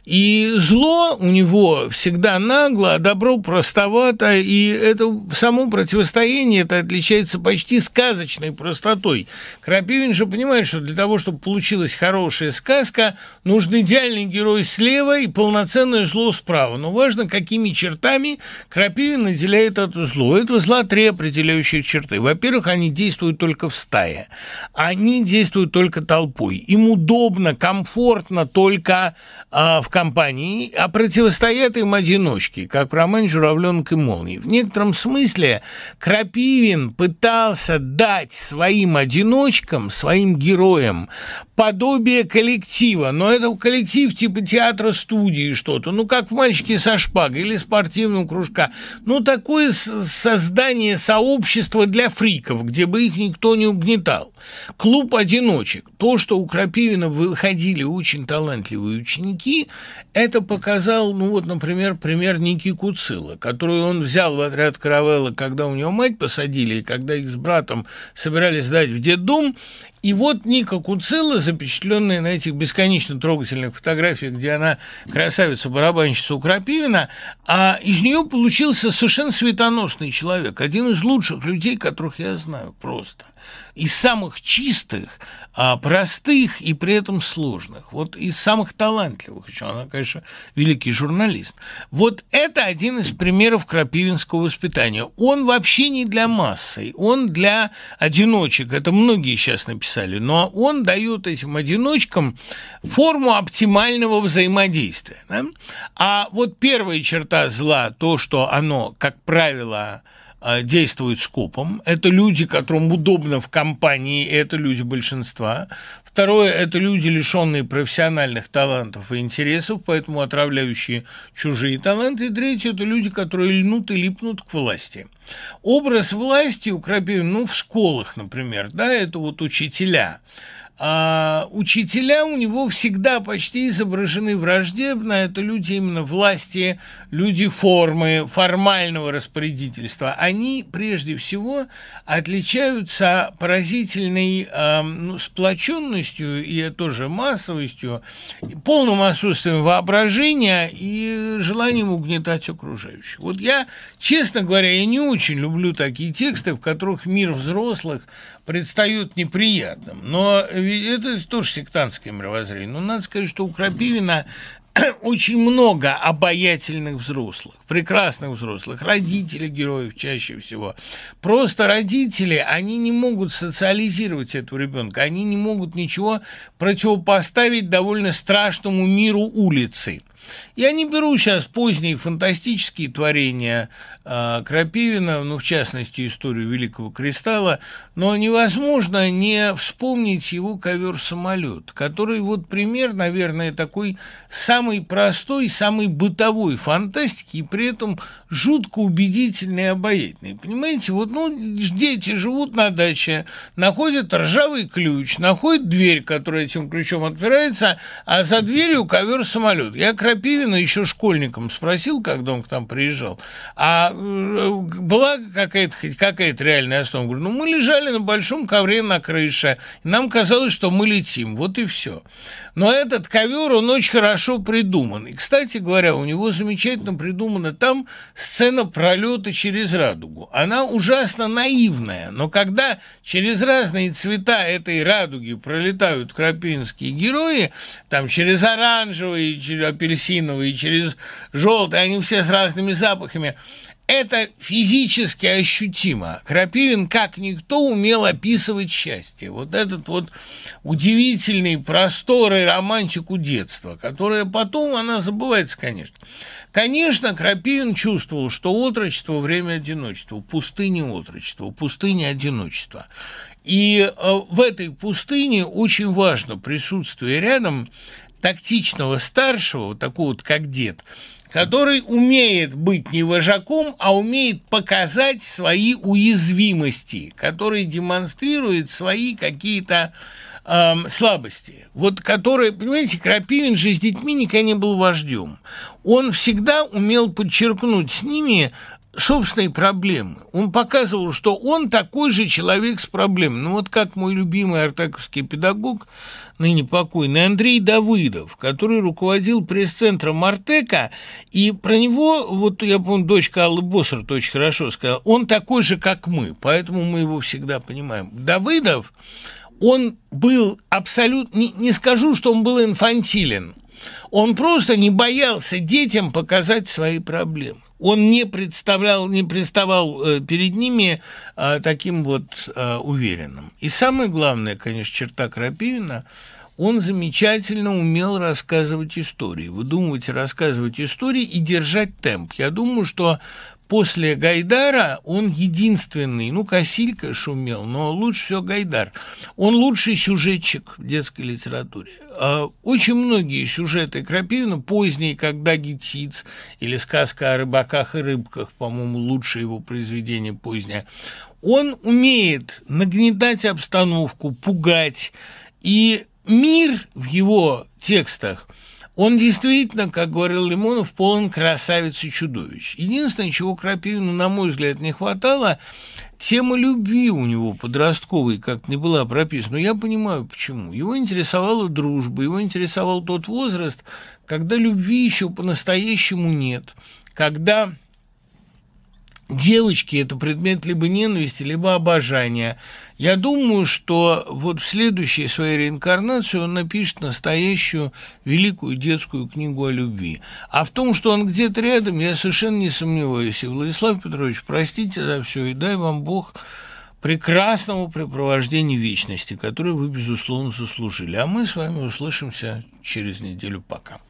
И зло у него всегда нагло, а добро простовато, и это само противостояние это отличается почти сказочной простотой. Крапивин же понимает, что для того, чтобы получилась хорошая сказка, нужен идеальный герой слева и полноценное зло справа. Но важно, какими чертами Крапивин наделяет это зло. Это зла три определяющих черты. Во-первых, они действуют только в стае. Они действуют только толпой. Им удобно, комфортно только а, в компании, а противостоят им одиночки, как в романе «Журавленок и молнии». В некотором смысле Крапивин пытался дать своим одиночкам, своим героям подобие коллектива, но это коллектив типа театра-студии что-то, ну, как в «Мальчике со шпагой» или спортивного кружка. Ну, такое создание сообщества для фриков, где бы их никто не угнетал. Клуб одиночек. То, что у Крапивина выходили очень талантливые ученики, это показал, ну вот, например, пример Ники Куцила, которую он взял в отряд Каравелла, когда у него мать посадили, и когда их с братом собирались сдать в детдом, и вот Ника Куцилла, запечатленная на этих бесконечно трогательных фотографиях, где она красавица-барабанщица у Крапивина, а из нее получился совершенно светоносный человек, один из лучших людей, которых я знаю просто. Из самых чистых, а, простых и при этом сложных. Вот из самых талантливых еще. Она, конечно, великий журналист. Вот это один из примеров крапивинского воспитания. Он вообще не для массы, он для одиночек. Это многие сейчас написали. Но он дает этим одиночкам форму оптимального взаимодействия. Да? А вот первая черта зла, то, что оно, как правило, а, действуют скопом. Это люди, которым удобно в компании, и это люди большинства. Второе – это люди, лишенные профессиональных талантов и интересов, поэтому отравляющие чужие таланты. И третье – это люди, которые льнут и липнут к власти. Образ власти у Крапивина, ну, в школах, например, да, это вот учителя – а учителя у него всегда почти изображены враждебно. Это люди именно власти, люди формы, формального распорядительства. Они прежде всего отличаются поразительной э, ну, сплоченностью и тоже массовостью, полным отсутствием воображения и желанием угнетать окружающих. Вот я, честно говоря, я не очень люблю такие тексты, в которых мир взрослых предстает неприятным. Но это тоже сектантское мировоззрение. Но надо сказать, что у Крапивина очень много обаятельных взрослых, прекрасных взрослых, родители героев чаще всего. Просто родители, они не могут социализировать этого ребенка, они не могут ничего противопоставить довольно страшному миру улицы. Я не беру сейчас поздние фантастические творения э, Крапивина, ну, в частности, историю Великого Кристалла, но невозможно не вспомнить его ковер-самолет, который вот пример, наверное, такой самый простой, самый бытовой фантастики, и при этом жутко убедительный и обаятельный. Понимаете, вот ну, дети живут на даче, находят ржавый ключ, находят дверь, которая этим ключом отпирается, а за дверью ковер-самолет. Я Крапивина Крапивина еще школьником спросил, когда он к нам приезжал, а э, была какая-то какая-то реальная основа? Говорю, ну, мы лежали на большом ковре на крыше, и нам казалось, что мы летим, вот и все. Но этот ковер, он очень хорошо придуман. И, кстати говоря, у него замечательно придумана там сцена пролета через радугу. Она ужасно наивная, но когда через разные цвета этой радуги пролетают крапинские герои, там через оранжевый, через апельсиновый, через желтый, они все с разными запахами, это физически ощутимо. Крапивин, как никто, умел описывать счастье. Вот этот вот удивительный простор и романтику детства, которая потом, она забывается, конечно. Конечно, Крапивин чувствовал, что отрочество – время одиночества, пустыня отрочества, пустыня одиночества. И э, в этой пустыне очень важно присутствие рядом тактичного старшего, вот такого вот как дед, который умеет быть не вожаком, а умеет показать свои уязвимости, который демонстрирует свои какие-то э, слабости. Вот которые, понимаете, Крапивин же с детьми никогда не был вождем. Он всегда умел подчеркнуть с ними собственные проблемы. Он показывал, что он такой же человек с проблемами. Ну вот как мой любимый артаковский педагог, ныне покойный Андрей Давыдов, который руководил пресс-центром Артека, и про него, вот я помню, дочка Аллы Боссерт очень хорошо сказала, он такой же, как мы, поэтому мы его всегда понимаем. Давыдов, он был абсолютно, не, не скажу, что он был инфантилен, он просто не боялся детям показать свои проблемы. Он не представлял, не приставал э, перед ними э, таким вот э, уверенным. И самое главное, конечно, черта Крапивина – он замечательно умел рассказывать истории, выдумывать и рассказывать истории и держать темп. Я думаю, что после Гайдара он единственный, ну, Косилька шумел, но лучше всего Гайдар. Он лучший сюжетчик в детской литературе. А очень многие сюжеты Крапивина, поздние, когда Гитиц или сказка о рыбаках и рыбках, по-моему, лучшее его произведение позднее, он умеет нагнетать обстановку, пугать, и мир в его текстах – он действительно, как говорил Лимонов, полон красавиц и чудовищ. Единственное, чего Крапивину, на мой взгляд, не хватало, тема любви у него подростковой как не была прописана. Но я понимаю, почему. Его интересовала дружба, его интересовал тот возраст, когда любви еще по-настоящему нет, когда девочки – это предмет либо ненависти, либо обожания. Я думаю, что вот в следующей своей реинкарнации он напишет настоящую великую детскую книгу о любви. А в том, что он где-то рядом, я совершенно не сомневаюсь. И, Владислав Петрович, простите за все, и дай вам Бог прекрасного препровождения вечности, которое вы, безусловно, заслужили. А мы с вами услышимся через неделю. Пока.